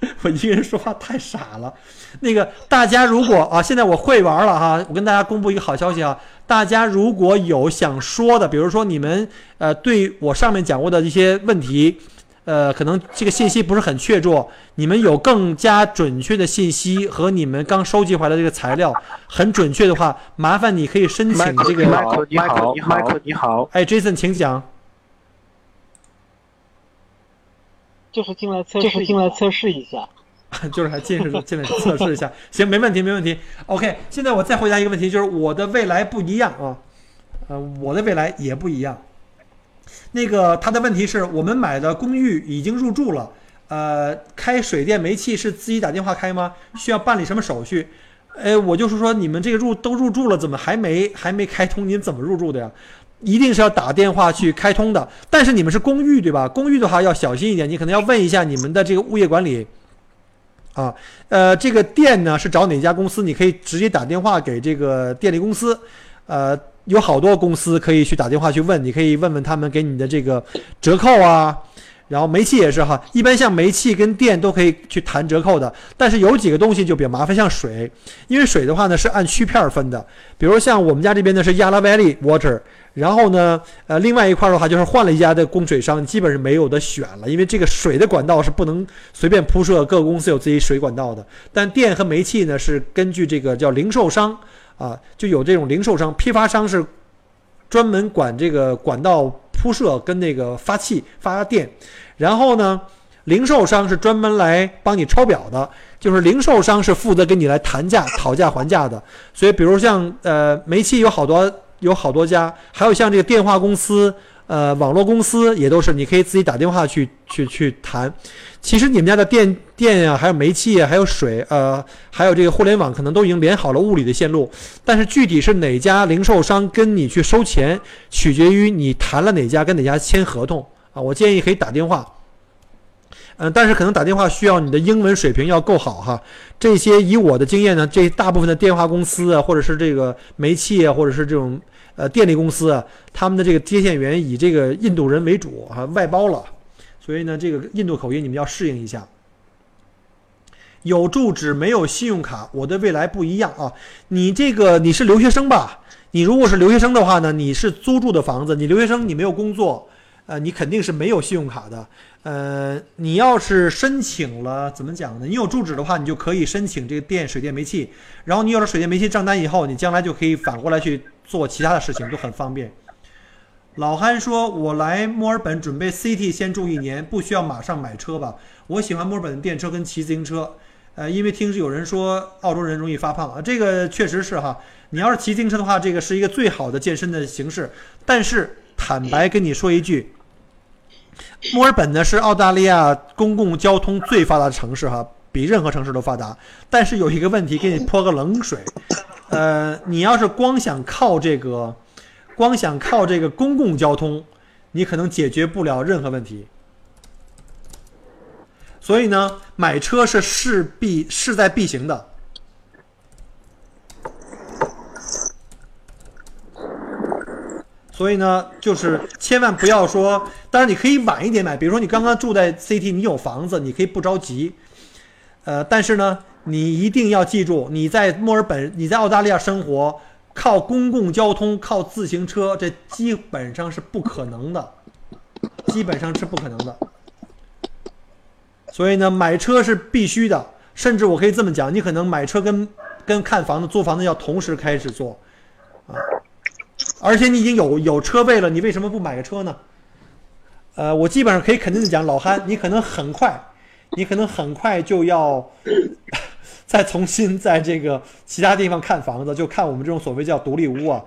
[LAUGHS] 我一个人说话太傻了。那个大家如果啊，现在我会玩了哈，我跟大家公布一个好消息啊，大家如果有想说的，比如说你们呃对我上面讲过的一些问题，呃，可能这个信息不是很确凿，你们有更加准确的信息和你们刚收集回来的这个材料很准确的话，麻烦你可以申请这个。Michael 你好，Michael 你好，哎，Jason，请讲。就是进来测试，就是进来测试一下。[LAUGHS] 就是还进是进来测试一下，[LAUGHS] 行，没问题，没问题。OK，现在我再回答一个问题，就是我的未来不一样啊，呃，我的未来也不一样。那个他的问题是我们买的公寓已经入住了，呃，开水电煤气是自己打电话开吗？需要办理什么手续？哎，我就是说你们这个入都入住了，怎么还没还没开通？你们怎么入住的呀？一定是要打电话去开通的。但是你们是公寓对吧？公寓的话要小心一点，你可能要问一下你们的这个物业管理。啊，呃，这个电呢是找哪家公司？你可以直接打电话给这个电力公司，呃，有好多公司可以去打电话去问，你可以问问他们给你的这个折扣啊。然后煤气也是哈，一般像煤气跟电都可以去谈折扣的，但是有几个东西就比较麻烦，像水，因为水的话呢是按区片分的，比如像我们家这边呢是亚拉 Valley Water，然后呢，呃，另外一块的话就是换了一家的供水商，基本是没有的选了，因为这个水的管道是不能随便铺设，各个公司有自己水管道的，但电和煤气呢是根据这个叫零售商啊，就有这种零售商，批发商是专门管这个管道铺设跟那个发气发电，然后呢，零售商是专门来帮你抄表的，就是零售商是负责跟你来谈价、讨价还价的。所以，比如像呃煤气有好多有好多家，还有像这个电话公司、呃网络公司也都是，你可以自己打电话去去去谈。其实你们家的电电呀、还有煤气啊，还有水，呃，还有这个互联网，可能都已经连好了物理的线路。但是具体是哪家零售商跟你去收钱，取决于你谈了哪家跟哪家签合同啊。我建议可以打电话。嗯，但是可能打电话需要你的英文水平要够好哈。这些以我的经验呢，这大部分的电话公司啊，或者是这个煤气啊，或者是这种呃电力公司啊，他们的这个接线员以这个印度人为主啊、外包了，所以呢，这个印度口音你们要适应一下。有住址没有信用卡，我的未来不一样啊！你这个你是留学生吧？你如果是留学生的话呢，你是租住的房子，你留学生你没有工作，呃，你肯定是没有信用卡的。呃，你要是申请了，怎么讲呢？你有住址的话，你就可以申请这个电、水电、煤气。然后你有了水电煤气账单以后，你将来就可以反过来去做其他的事情，都很方便。老憨说：“我来墨尔本准备 CT 先住一年，不需要马上买车吧？我喜欢墨尔本的电车跟骑自行车。呃，因为听有人说澳洲人容易发胖啊，这个确实是哈。你要是骑自行车的话，这个是一个最好的健身的形式。但是坦白跟你说一句，墨尔本呢是澳大利亚公共交通最发达的城市哈，比任何城市都发达。但是有一个问题，给你泼个冷水，[COUGHS] 呃，你要是光想靠这个，光想靠这个公共交通，你可能解决不了任何问题。所以呢，买车是势必势在必行的。所以呢，就是千万不要说，当然你可以晚一点买，比如说你刚刚住在 CT，你有房子，你可以不着急。呃，但是呢，你一定要记住，你在墨尔本，你在澳大利亚生活，靠公共交通、靠自行车，这基本上是不可能的，基本上是不可能的。所以呢，买车是必须的，甚至我可以这么讲，你可能买车跟跟看房子、租房子要同时开始做，啊，而且你已经有有车位了，你为什么不买个车呢？呃，我基本上可以肯定的讲，老憨，你可能很快，你可能很快就要 [LAUGHS] 再重新在这个其他地方看房子，就看我们这种所谓叫独立屋啊。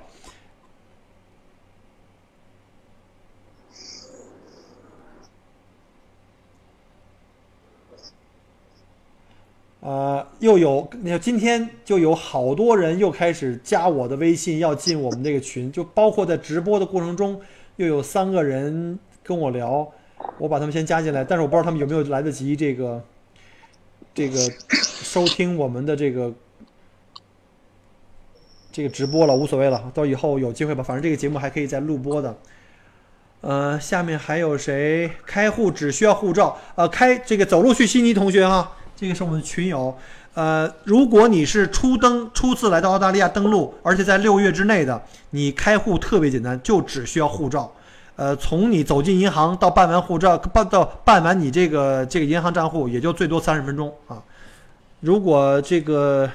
呃，又有你看今天就有好多人又开始加我的微信，要进我们这个群，就包括在直播的过程中，又有三个人跟我聊，我把他们先加进来，但是我不知道他们有没有来得及这个这个收听我们的这个这个直播了，无所谓了，到以后有机会吧，反正这个节目还可以再录播的。呃，下面还有谁开户只需要护照？呃，开这个走路去悉尼同学哈，这个是我们的群友。呃，如果你是初登初次来到澳大利亚登陆，而且在六月之内的，你开户特别简单，就只需要护照。呃，从你走进银行到办完护照，办到办完你这个这个银行账户，也就最多三十分钟啊。如果这个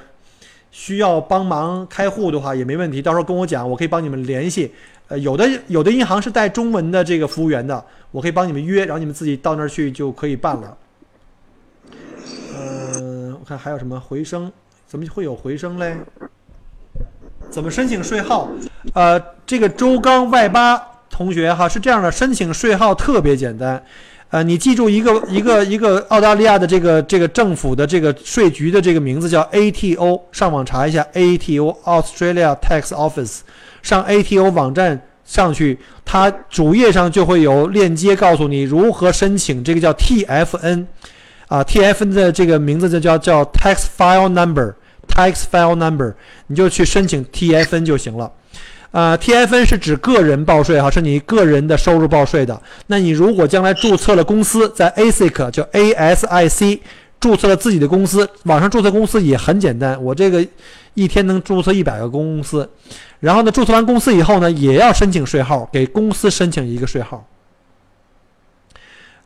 需要帮忙开户的话，也没问题，到时候跟我讲，我可以帮你们联系。呃，有的有的银行是带中文的这个服务员的，我可以帮你们约，然后你们自己到那儿去就可以办了。看还有什么回声？怎么会有回声嘞？怎么申请税号？呃，这个周刚 Y 八同学哈是这样的，申请税号特别简单。呃，你记住一个一个一个澳大利亚的这个这个政府的这个税局的这个名字叫 ATO，上网查一下 ATO Australia Tax Office，上 ATO 网站上去，它主页上就会有链接告诉你如何申请这个叫 TFN，啊，TFN 的这个名字就叫叫 Tax File Number，Tax File Number，你就去申请 TFN 就行了。啊、t f n 是指个人报税哈，是你个人的收入报税的。那你如果将来注册了公司，在 ASIC 叫 ASIC 注册了自己的公司，网上注册公司也很简单，我这个一天能注册一百个公司。然后呢，注册完公司以后呢，也要申请税号，给公司申请一个税号。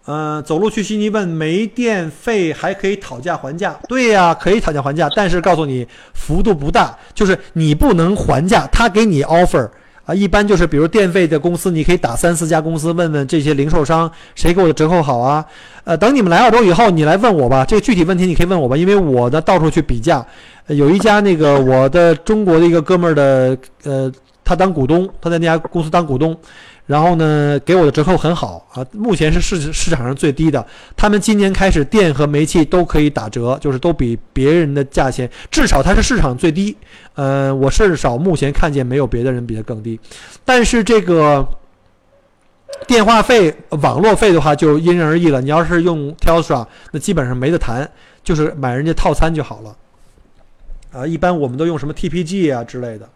呃，走路去悉尼问没电费还可以讨价还价？对呀，可以讨价还价，但是告诉你幅度不大，就是你不能还价，他给你 offer 啊，一般就是比如电费的公司，你可以打三四家公司问问这些零售商谁给我的折扣好啊？呃，等你们来澳洲以后，你来问我吧，这个具体问题你可以问我吧，因为我的到处去比价，呃有一家那个我的中国的一个哥们儿的，呃，他当股东，他在那家公司当股东。然后呢，给我的折扣很好啊，目前是市市场上最低的。他们今年开始电和煤气都可以打折，就是都比别人的价钱，至少它是市场最低。呃，我至少目前看见没有别的人比它更低。但是这个电话费、网络费的话就因人而异了。你要是用 Telstra，那基本上没得谈，就是买人家套餐就好了。啊，一般我们都用什么 TPG 啊之类的。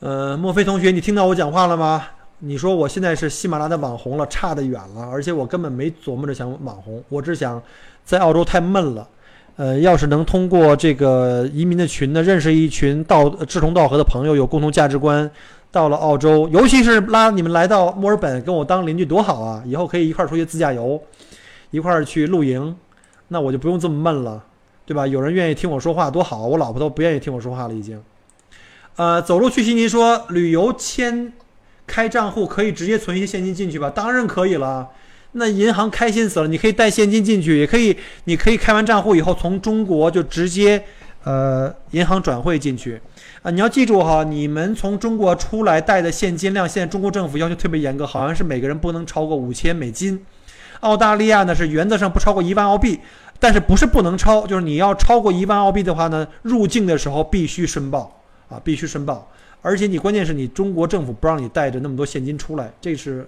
呃，莫非同学，你听到我讲话了吗？你说我现在是喜马拉雅的网红了，差得远了，而且我根本没琢磨着想网红，我只想在澳洲太闷了。呃，要是能通过这个移民的群呢，认识一群道志同道合的朋友，有共同价值观，到了澳洲，尤其是拉你们来到墨尔本跟我当邻居多好啊！以后可以一块儿出去自驾游，一块儿去露营，那我就不用这么闷了，对吧？有人愿意听我说话多好，我老婆都不愿意听我说话了已经。呃，走路去悉尼说旅游签开账户可以直接存一些现金进去吧？当然可以了，那银行开心死了。你可以带现金进去，也可以，你可以开完账户以后从中国就直接呃银行转汇进去啊。你要记住哈，你们从中国出来带的现金量，现在中国政府要求特别严格，好像是每个人不能超过五千美金。澳大利亚呢是原则上不超过一万澳币，但是不是不能超，就是你要超过一万澳币的话呢，入境的时候必须申报。啊，必须申报，而且你关键是你中国政府不让你带着那么多现金出来，这是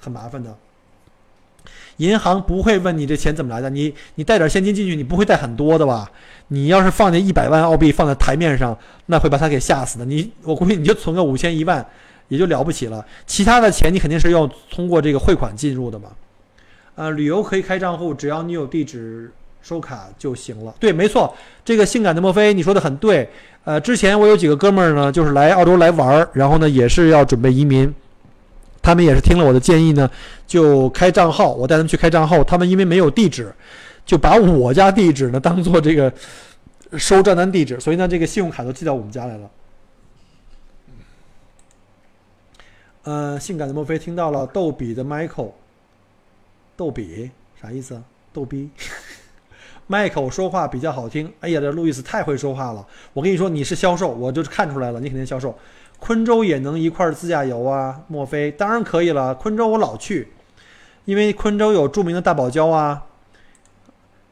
很麻烦的。银行不会问你这钱怎么来的，你你带点现金进去，你不会带很多的吧？你要是放那一百万澳币放在台面上，那会把他给吓死的。你我估计你就存个五千一万，也就了不起了。其他的钱你肯定是要通过这个汇款进入的嘛。呃，旅游可以开账户，只要你有地址收卡就行了。对，没错，这个性感的墨菲你说的很对。呃，之前我有几个哥们儿呢，就是来澳洲来玩儿，然后呢也是要准备移民，他们也是听了我的建议呢，就开账号，我带他们去开账号，他们因为没有地址，就把我家地址呢当做这个收账单地址，所以呢这个信用卡都寄到我们家来了。呃，性感的墨菲听到了，逗比的 Michael，逗比啥意思？逗逼。迈克说话比较好听。哎呀，这路易斯太会说话了。我跟你说，你是销售，我就是看出来了，你肯定销售。昆州也能一块儿自驾游啊？莫非？当然可以了。昆州我老去，因为昆州有著名的大堡礁啊。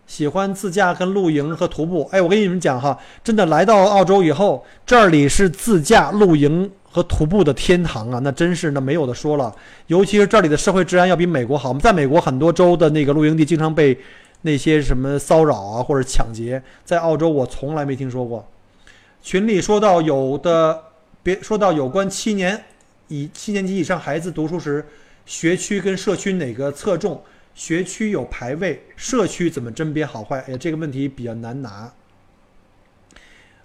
喜欢自驾跟露营和徒步。哎，我跟你们讲哈，真的来到澳洲以后，这里是自驾、露营和徒步的天堂啊！那真是那没有的说了。尤其是这里的社会治安要比美国好。我们在美国很多州的那个露营地经常被。那些什么骚扰啊，或者抢劫，在澳洲我从来没听说过。群里说到有的，别说到有关七年以七年级以上孩子读书时，学区跟社区哪个侧重？学区有排位，社区怎么甄别好坏？哎呀，这个问题比较难拿。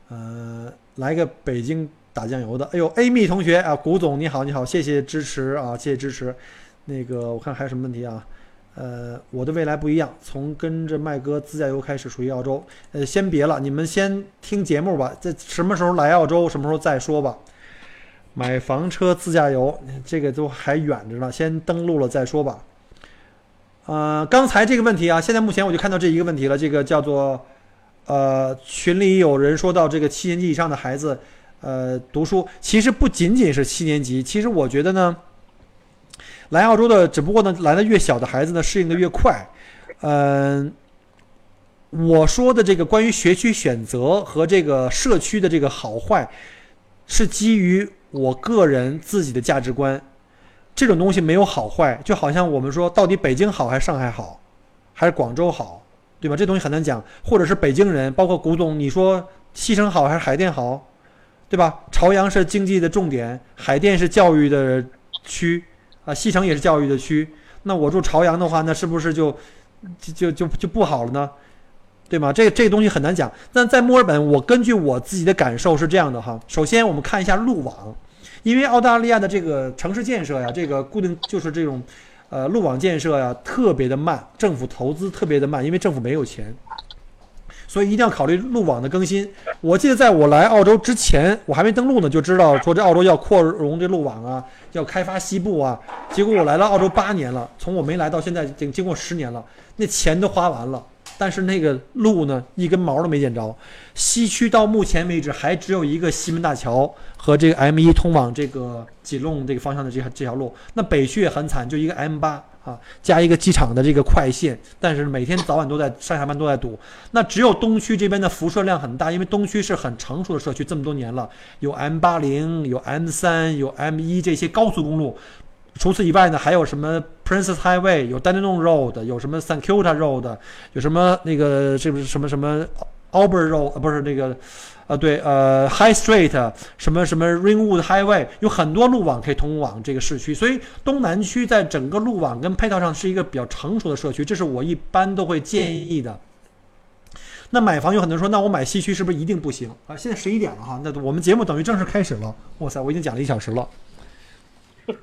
呃，来个北京打酱油的，哎呦，Amy 同学啊，古总你好，你好，谢谢支持啊，谢谢支持。那个我看还有什么问题啊？呃，我的未来不一样，从跟着麦哥自驾游开始，属于澳洲。呃，先别了，你们先听节目吧，这什么时候来澳洲，什么时候再说吧。买房车自驾游，这个都还远着呢，先登录了再说吧。呃，刚才这个问题啊，现在目前我就看到这一个问题了，这个叫做，呃，群里有人说到这个七年级以上的孩子，呃，读书其实不仅仅是七年级，其实我觉得呢，来澳洲的，只不过呢，来的越小的孩子呢，适应的越快。嗯、我说的这个关于学区选择和这个社区的这个好坏，是基于我个人自己的价值观。这种东西没有好坏，就好像我们说，到底北京好还是上海好，还是广州好，对吧？这东西很难讲。或者是北京人，包括古董，你说西城好还是海淀好，对吧？朝阳是经济的重点，海淀是教育的区，啊，西城也是教育的区。那我住朝阳的话，那是不是就就就就就不好了呢？对吗？这这东西很难讲。但在墨尔本，我根据我自己的感受是这样的哈。首先，我们看一下路网，因为澳大利亚的这个城市建设呀，这个固定就是这种，呃，路网建设呀，特别的慢，政府投资特别的慢，因为政府没有钱，所以一定要考虑路网的更新。我记得在我来澳洲之前，我还没登陆呢，就知道说这澳洲要扩容这路网啊，要开发西部啊。结果我来了澳洲八年了，从我没来到现在，已经经过十年了，那钱都花完了。但是那个路呢，一根毛都没见着。西区到目前为止还只有一个西门大桥和这个 M 一通往这个吉隆这个方向的这条这条路。那北区也很惨，就一个 M 八啊，加一个机场的这个快线，但是每天早晚都在上下班都在堵。那只有东区这边的辐射量很大，因为东区是很成熟的社区，这么多年了，有 M 八零，有 M 三，有 M 一这些高速公路。除此以外呢，还有什么 Princess Highway，有 Dandenong Road，有什么 St Kilda Road，有什么那个是不是什么什么 Albert Road，呃不是那个，呃对，呃 High Street，什么什么 Ringwood Highway，有很多路网可以通往这个市区，所以东南区在整个路网跟配套上是一个比较成熟的社区，这是我一般都会建议的。那买房有很多人说，那我买西区是不是一定不行啊？现在十一点了哈，那我们节目等于正式开始了。哇塞，我已经讲了一小时了。[LAUGHS]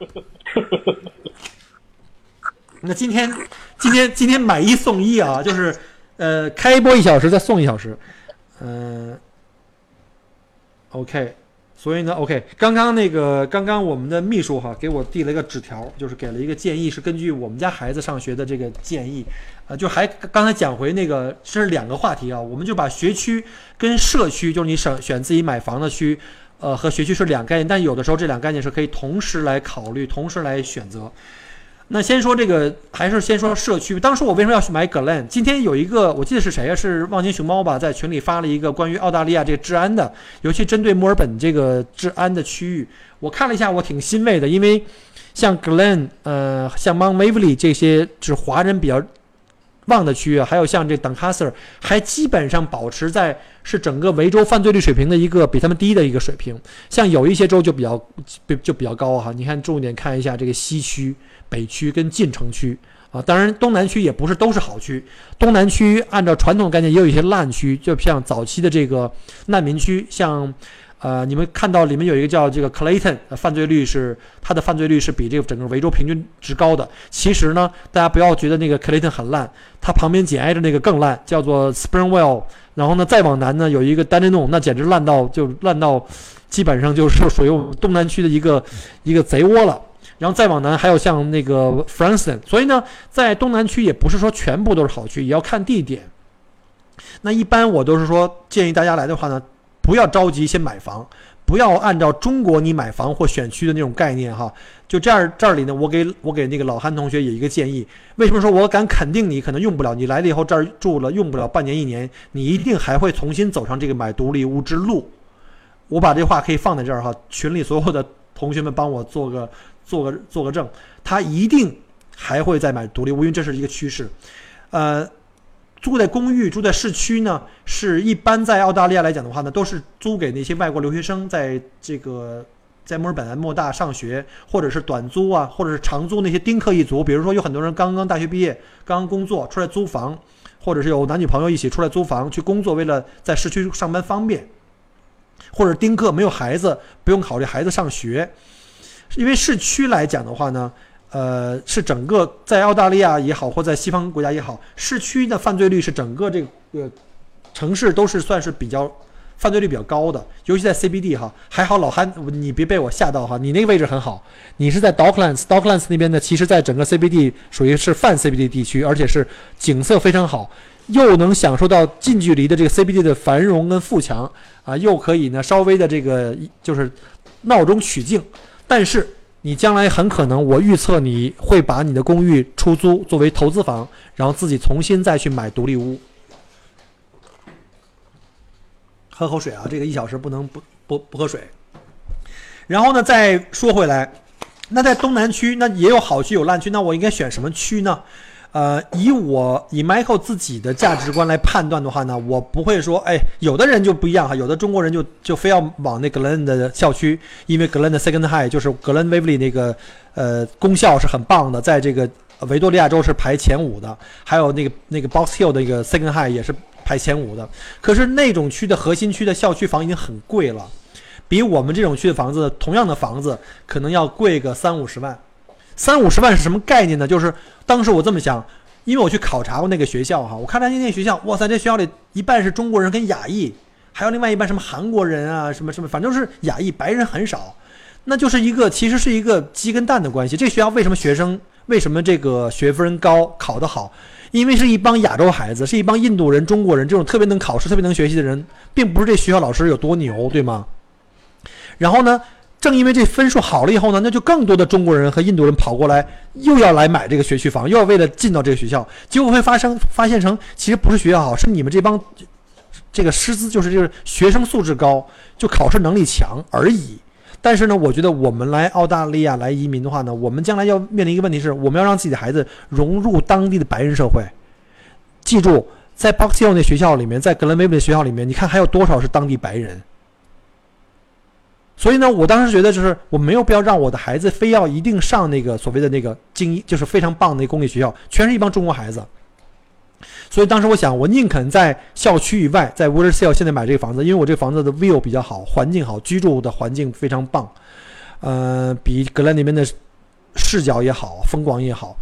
那今天，今天今天买一送一啊，就是呃开播一小时再送一小时，嗯、OK，所以呢，OK，刚刚那个刚刚我们的秘书哈给我递了一个纸条，就是给了一个建议，是根据我们家孩子上学的这个建议，啊，就还刚才讲回那个这是两个话题啊，我们就把学区跟社区，就是你选选自己买房的区。呃，和学区是两概念，但有的时候这两个概念是可以同时来考虑、同时来选择。那先说这个，还是先说社区。当时我为什么要去买 Glen？今天有一个，我记得是谁呀？是望京熊猫吧，在群里发了一个关于澳大利亚这个治安的，尤其针对墨尔本这个治安的区域。我看了一下，我挺欣慰的，因为像 Glen，呃，像 Mount Waverly 这些是华人比较旺的区域，还有像这 Doncaster，还基本上保持在是整个维州犯罪率水平的一个比他们低的一个水平。像有一些州就比较就就比较高哈，你看重点看一下这个西区、北区跟近城区啊，当然东南区也不是都是好区，东南区按照传统概念也有一些烂区，就像早期的这个难民区，像。呃，你们看到里面有一个叫这个 Clayton，犯罪率是它的犯罪率是比这个整个维州平均值高的。其实呢，大家不要觉得那个 Clayton 很烂，它旁边紧挨着那个更烂，叫做 Springwell。然后呢，再往南呢有一个 Dandenong，那简直烂到就烂到，基本上就是属于我们东南区的一个一个贼窝了。然后再往南还有像那个 Franson，所以呢，在东南区也不是说全部都是好区，也要看地点。那一般我都是说建议大家来的话呢，不要着急先买房，不要按照中国你买房或选区的那种概念哈。就这样，这里呢，我给我给那个老韩同学也一个建议。为什么说我敢肯定你可能用不了？你来了以后这儿住了用不了半年一年，你一定还会重新走上这个买独立屋之路。我把这话可以放在这儿哈，群里所有的同学们帮我做个做个做个证，他一定还会再买独立屋，因为这是一个趋势。呃，住在公寓、住在市区呢，是一般在澳大利亚来讲的话呢，都是租给那些外国留学生在这个在墨尔本、莫大上学，或者是短租啊，或者是长租那些丁克一族，比如说有很多人刚刚大学毕业，刚刚工作出来租房，或者是有男女朋友一起出来租房去工作，为了在市区上班方便，或者丁克没有孩子，不用考虑孩子上学，因为市区来讲的话呢。呃，是整个在澳大利亚也好，或在西方国家也好，市区的犯罪率是整个这个城市都是算是比较犯罪率比较高的，尤其在 CBD 哈。还好老憨，你别被我吓到哈，你那个位置很好，你是在 Docklands，Docklands 那边呢，其实在整个 CBD 属于是泛 CBD 地区，而且是景色非常好，又能享受到近距离的这个 CBD 的繁荣跟富强啊，又可以呢稍微的这个就是闹中取静，但是。你将来很可能，我预测你会把你的公寓出租作为投资房，然后自己重新再去买独立屋。喝口水啊，这个一小时不能不不不喝水。然后呢，再说回来，那在东南区，那也有好区有烂区，那我应该选什么区呢？呃，以我以 Michael 自己的价值观来判断的话呢，我不会说，哎，有的人就不一样哈，有的中国人就就非要往那 Glen 的校区，因为 Glen 的 Second High 就是格伦威 y 那个呃功效是很棒的，在这个维多利亚州是排前五的，还有那个那个 Box Hill 的一个 Second High 也是排前五的。可是那种区的核心区的校区房已经很贵了，比我们这种区的房子，同样的房子可能要贵个三五十万。三五十万是什么概念呢？就是当时我这么想，因为我去考察过那个学校哈，我看他那那学校，哇塞，这学校里一半是中国人跟亚裔，还有另外一半什么韩国人啊，什么什么，反正是亚裔，白人很少，那就是一个其实是一个鸡跟蛋的关系。这学校为什么学生为什么这个学分高，考得好？因为是一帮亚洲孩子，是一帮印度人、中国人这种特别能考试、特别能学习的人，并不是这学校老师有多牛，对吗？然后呢？正因为这分数好了以后呢，那就更多的中国人和印度人跑过来，又要来买这个学区房，又要为了进到这个学校，结果会发生发现成其实不是学校好，是你们这帮这个师资就是就是学生素质高，就考试能力强而已。但是呢，我觉得我们来澳大利亚来移民的话呢，我们将来要面临一个问题是，我们要让自己的孩子融入当地的白人社会。记住，在 Box Hill 那学校里面，在格兰威 y 的学校里面，你看还有多少是当地白人？所以呢，我当时觉得就是我没有必要让我的孩子非要一定上那个所谓的那个精英，就是非常棒的公立学校，全是一帮中国孩子。所以当时我想，我宁肯在校区以外，在 w i l l e r s a l e 现在买这个房子，因为我这个房子的 view 比较好，环境好，居住的环境非常棒，呃，比格兰那边的视角也好，风光也好。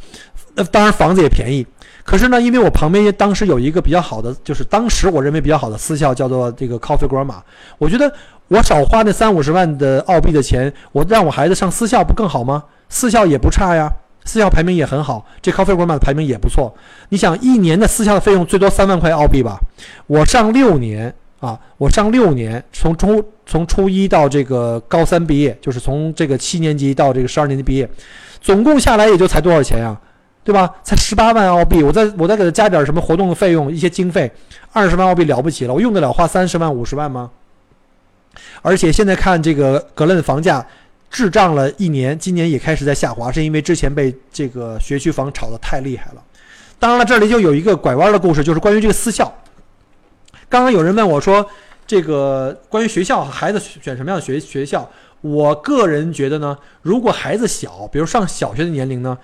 那当然房子也便宜，可是呢，因为我旁边当时有一个比较好的，就是当时我认为比较好的私校，叫做这个 Coffee Grammar，我觉得。我少花那三五十万的澳币的钱，我让我孩子上私校不更好吗？私校也不差呀，私校排名也很好，这 Coffee Grammar 的排名也不错。你想，一年的私校的费用最多三万块澳币吧？我上六年啊，我上六年，从初从初一到这个高三毕业，就是从这个七年级到这个十二年级毕业，总共下来也就才多少钱呀？对吧？才十八万澳币，我再我再给他加点什么活动的费用，一些经费，二十万澳币了不起了，我用得了花三十万五十万吗？而且现在看这个格兰的房价滞涨了一年，今年也开始在下滑，是因为之前被这个学区房炒得太厉害了。当然了，这里就有一个拐弯的故事，就是关于这个私校。刚刚有人问我说，这个关于学校，孩子选什么样的学学校？我个人觉得呢，如果孩子小，比如上小学的年龄呢。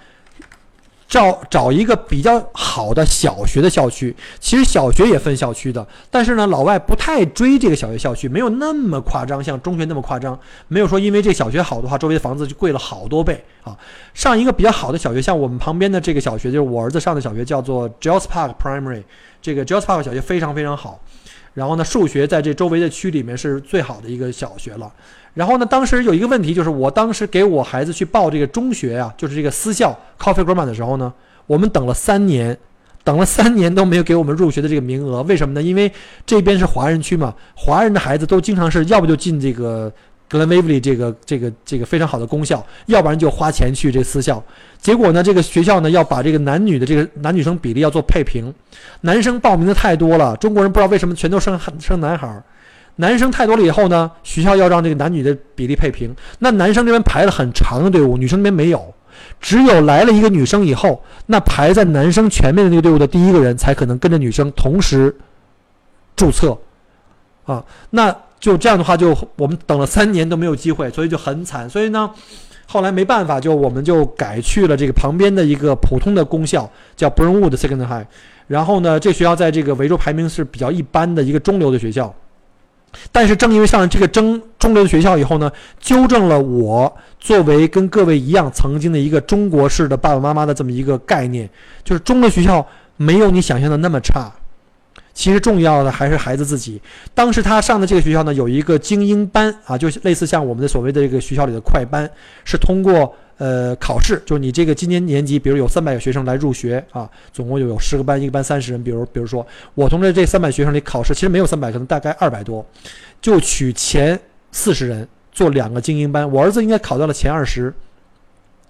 找找一个比较好的小学的校区，其实小学也分校区的，但是呢，老外不太追这个小学校区，没有那么夸张，像中学那么夸张，没有说因为这小学好的话，周围的房子就贵了好多倍啊。上一个比较好的小学，像我们旁边的这个小学，就是我儿子上的小学，叫做 Giles Park Primary，这个 Giles Park 小学非常非常好，然后呢，数学在这周围的区里面是最好的一个小学了。然后呢？当时有一个问题，就是我当时给我孩子去报这个中学啊，就是这个私校 Coffee Grammar 的时候呢，我们等了三年，等了三年都没有给我们入学的这个名额。为什么呢？因为这边是华人区嘛，华人的孩子都经常是要不就进这个 Glen Waverly 这个这个这个非常好的公校，要不然就花钱去这私校。结果呢，这个学校呢要把这个男女的这个男女生比例要做配平，男生报名的太多了，中国人不知道为什么全都生生男孩儿。男生太多了以后呢，学校要让这个男女的比例配平。那男生这边排了很长的队伍，女生那边没有，只有来了一个女生以后，那排在男生前面的那个队伍的第一个人才可能跟着女生同时注册，啊，那就这样的话就我们等了三年都没有机会，所以就很惨。所以呢，后来没办法，就我们就改去了这个旁边的一个普通的公校，叫 Burnwood Second High。然后呢，这学校在这个维州排名是比较一般的一个中流的学校。但是正因为上了这个中中流的学校以后呢，纠正了我作为跟各位一样曾经的一个中国式的爸爸妈妈的这么一个概念，就是中流学校没有你想象的那么差。其实重要的还是孩子自己。当时他上的这个学校呢，有一个精英班啊，就类似像我们的所谓的这个学校里的快班，是通过呃考试，就是你这个今年年级，比如有三百个学生来入学啊，总共有有十个班，一个班三十人。比如比如说我同学这三百学生里考试，其实没有三百，可能大概二百多，就取前四十人做两个精英班。我儿子应该考到了前二十，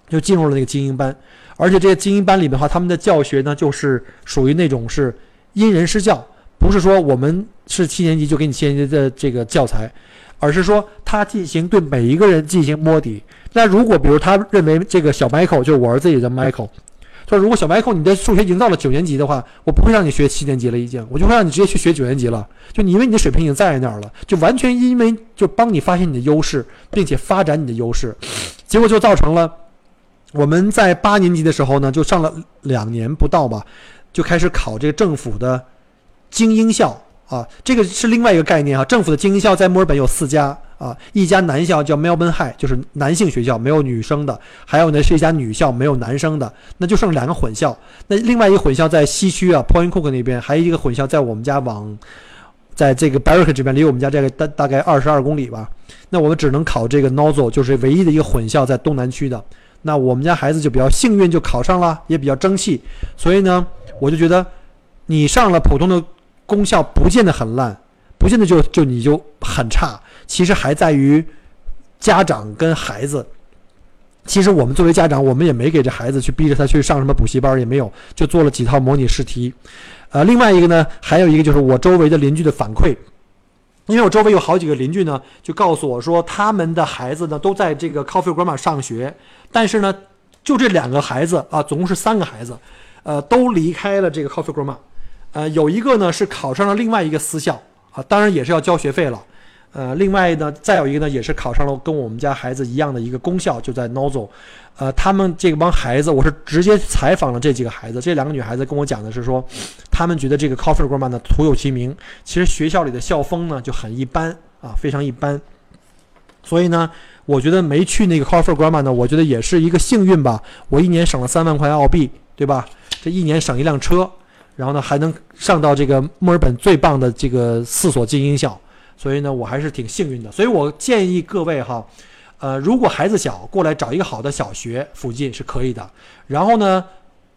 就进入了那个精英班。而且这些精英班里面的话，他们的教学呢，就是属于那种是因人施教。不是说我们是七年级就给你七年级的这个教材，而是说他进行对每一个人进行摸底。那如果比如他认为这个小 Michael 就是我儿子也叫 Michael，说如果小 Michael 你的数学已经到了九年级的话，我不会让你学七年级了，已经我就会让你直接去学九年级了。就你因为你的水平已经在那儿了，就完全因为就帮你发现你的优势，并且发展你的优势，结果就造成了我们在八年级的时候呢，就上了两年不到吧，就开始考这个政府的。精英校啊，这个是另外一个概念啊。政府的精英校在墨尔本有四家啊，一家男校叫 Melbourne High，就是男性学校，没有女生的；还有呢是一家女校，没有男生的，那就剩两个混校。那另外一个混校在西区啊，Point Cook 那边，还有一个混校在我们家往，在这个 Berwick 这边，离我们家这个大大概二十二公里吧。那我们只能考这个 Nozzle，就是唯一的一个混校在东南区的。那我们家孩子就比较幸运，就考上了，也比较争气。所以呢，我就觉得你上了普通的。功效不见得很烂，不见得就就你就很差。其实还在于家长跟孩子。其实我们作为家长，我们也没给这孩子去逼着他去上什么补习班，也没有，就做了几套模拟试题。呃，另外一个呢，还有一个就是我周围的邻居的反馈，因为我周围有好几个邻居呢，就告诉我说，他们的孩子呢都在这个 Coffee Grammar 上学，但是呢，就这两个孩子啊，总共是三个孩子，呃，都离开了这个 Coffee Grammar。呃，有一个呢是考上了另外一个私校啊，当然也是要交学费了。呃，另外呢，再有一个呢也是考上了跟我们家孩子一样的一个公校，就在 Nozzle。呃，他们这帮孩子，我是直接采访了这几个孩子，这两个女孩子跟我讲的是说，他们觉得这个 Coffee Grammar 呢徒有其名，其实学校里的校风呢就很一般啊，非常一般。所以呢，我觉得没去那个 Coffee Grammar 呢，我觉得也是一个幸运吧。我一年省了三万块澳币，对吧？这一年省一辆车。然后呢，还能上到这个墨尔本最棒的这个四所精英校，所以呢，我还是挺幸运的。所以我建议各位哈，呃，如果孩子小，过来找一个好的小学附近是可以的。然后呢，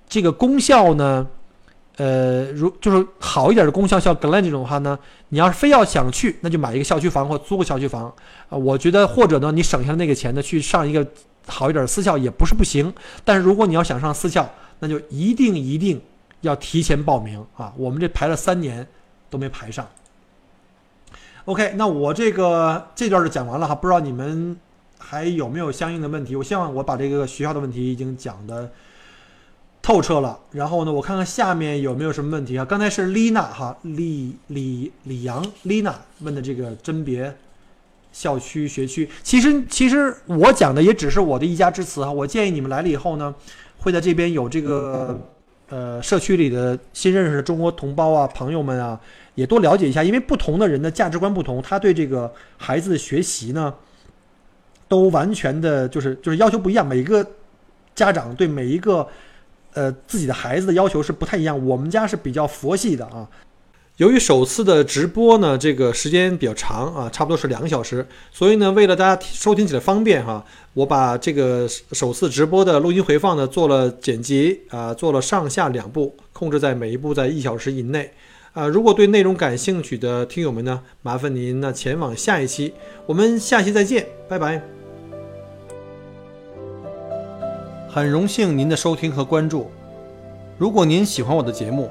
这个公校呢，呃，如就是好一点的公校，像 Glen 这种的话呢，你要是非要想去，那就买一个校区房或租个校区房啊。我觉得或者呢，你省下那个钱呢，去上一个好一点的私校也不是不行。但是如果你要想上私校，那就一定一定。要提前报名啊！我们这排了三年都没排上。OK，那我这个这段就讲完了哈，不知道你们还有没有相应的问题？我希望我把这个学校的问题已经讲的透彻了。然后呢，我看看下面有没有什么问题啊？刚才是丽娜哈，李李李阳丽娜问的这个甄别校区学区，其实其实我讲的也只是我的一家之词哈。我建议你们来了以后呢，会在这边有这个。呃，社区里的新认识的中国同胞啊、朋友们啊，也多了解一下，因为不同的人的价值观不同，他对这个孩子的学习呢，都完全的就是就是要求不一样。每个家长对每一个呃自己的孩子的要求是不太一样。我们家是比较佛系的啊。由于首次的直播呢，这个时间比较长啊，差不多是两个小时，所以呢，为了大家收听起来方便哈，我把这个首次直播的录音回放呢做了剪辑啊，做了上下两部，控制在每一部在一小时以内啊。如果对内容感兴趣的听友们呢，麻烦您呢前往下一期，我们下期再见，拜拜。很荣幸您的收听和关注，如果您喜欢我的节目。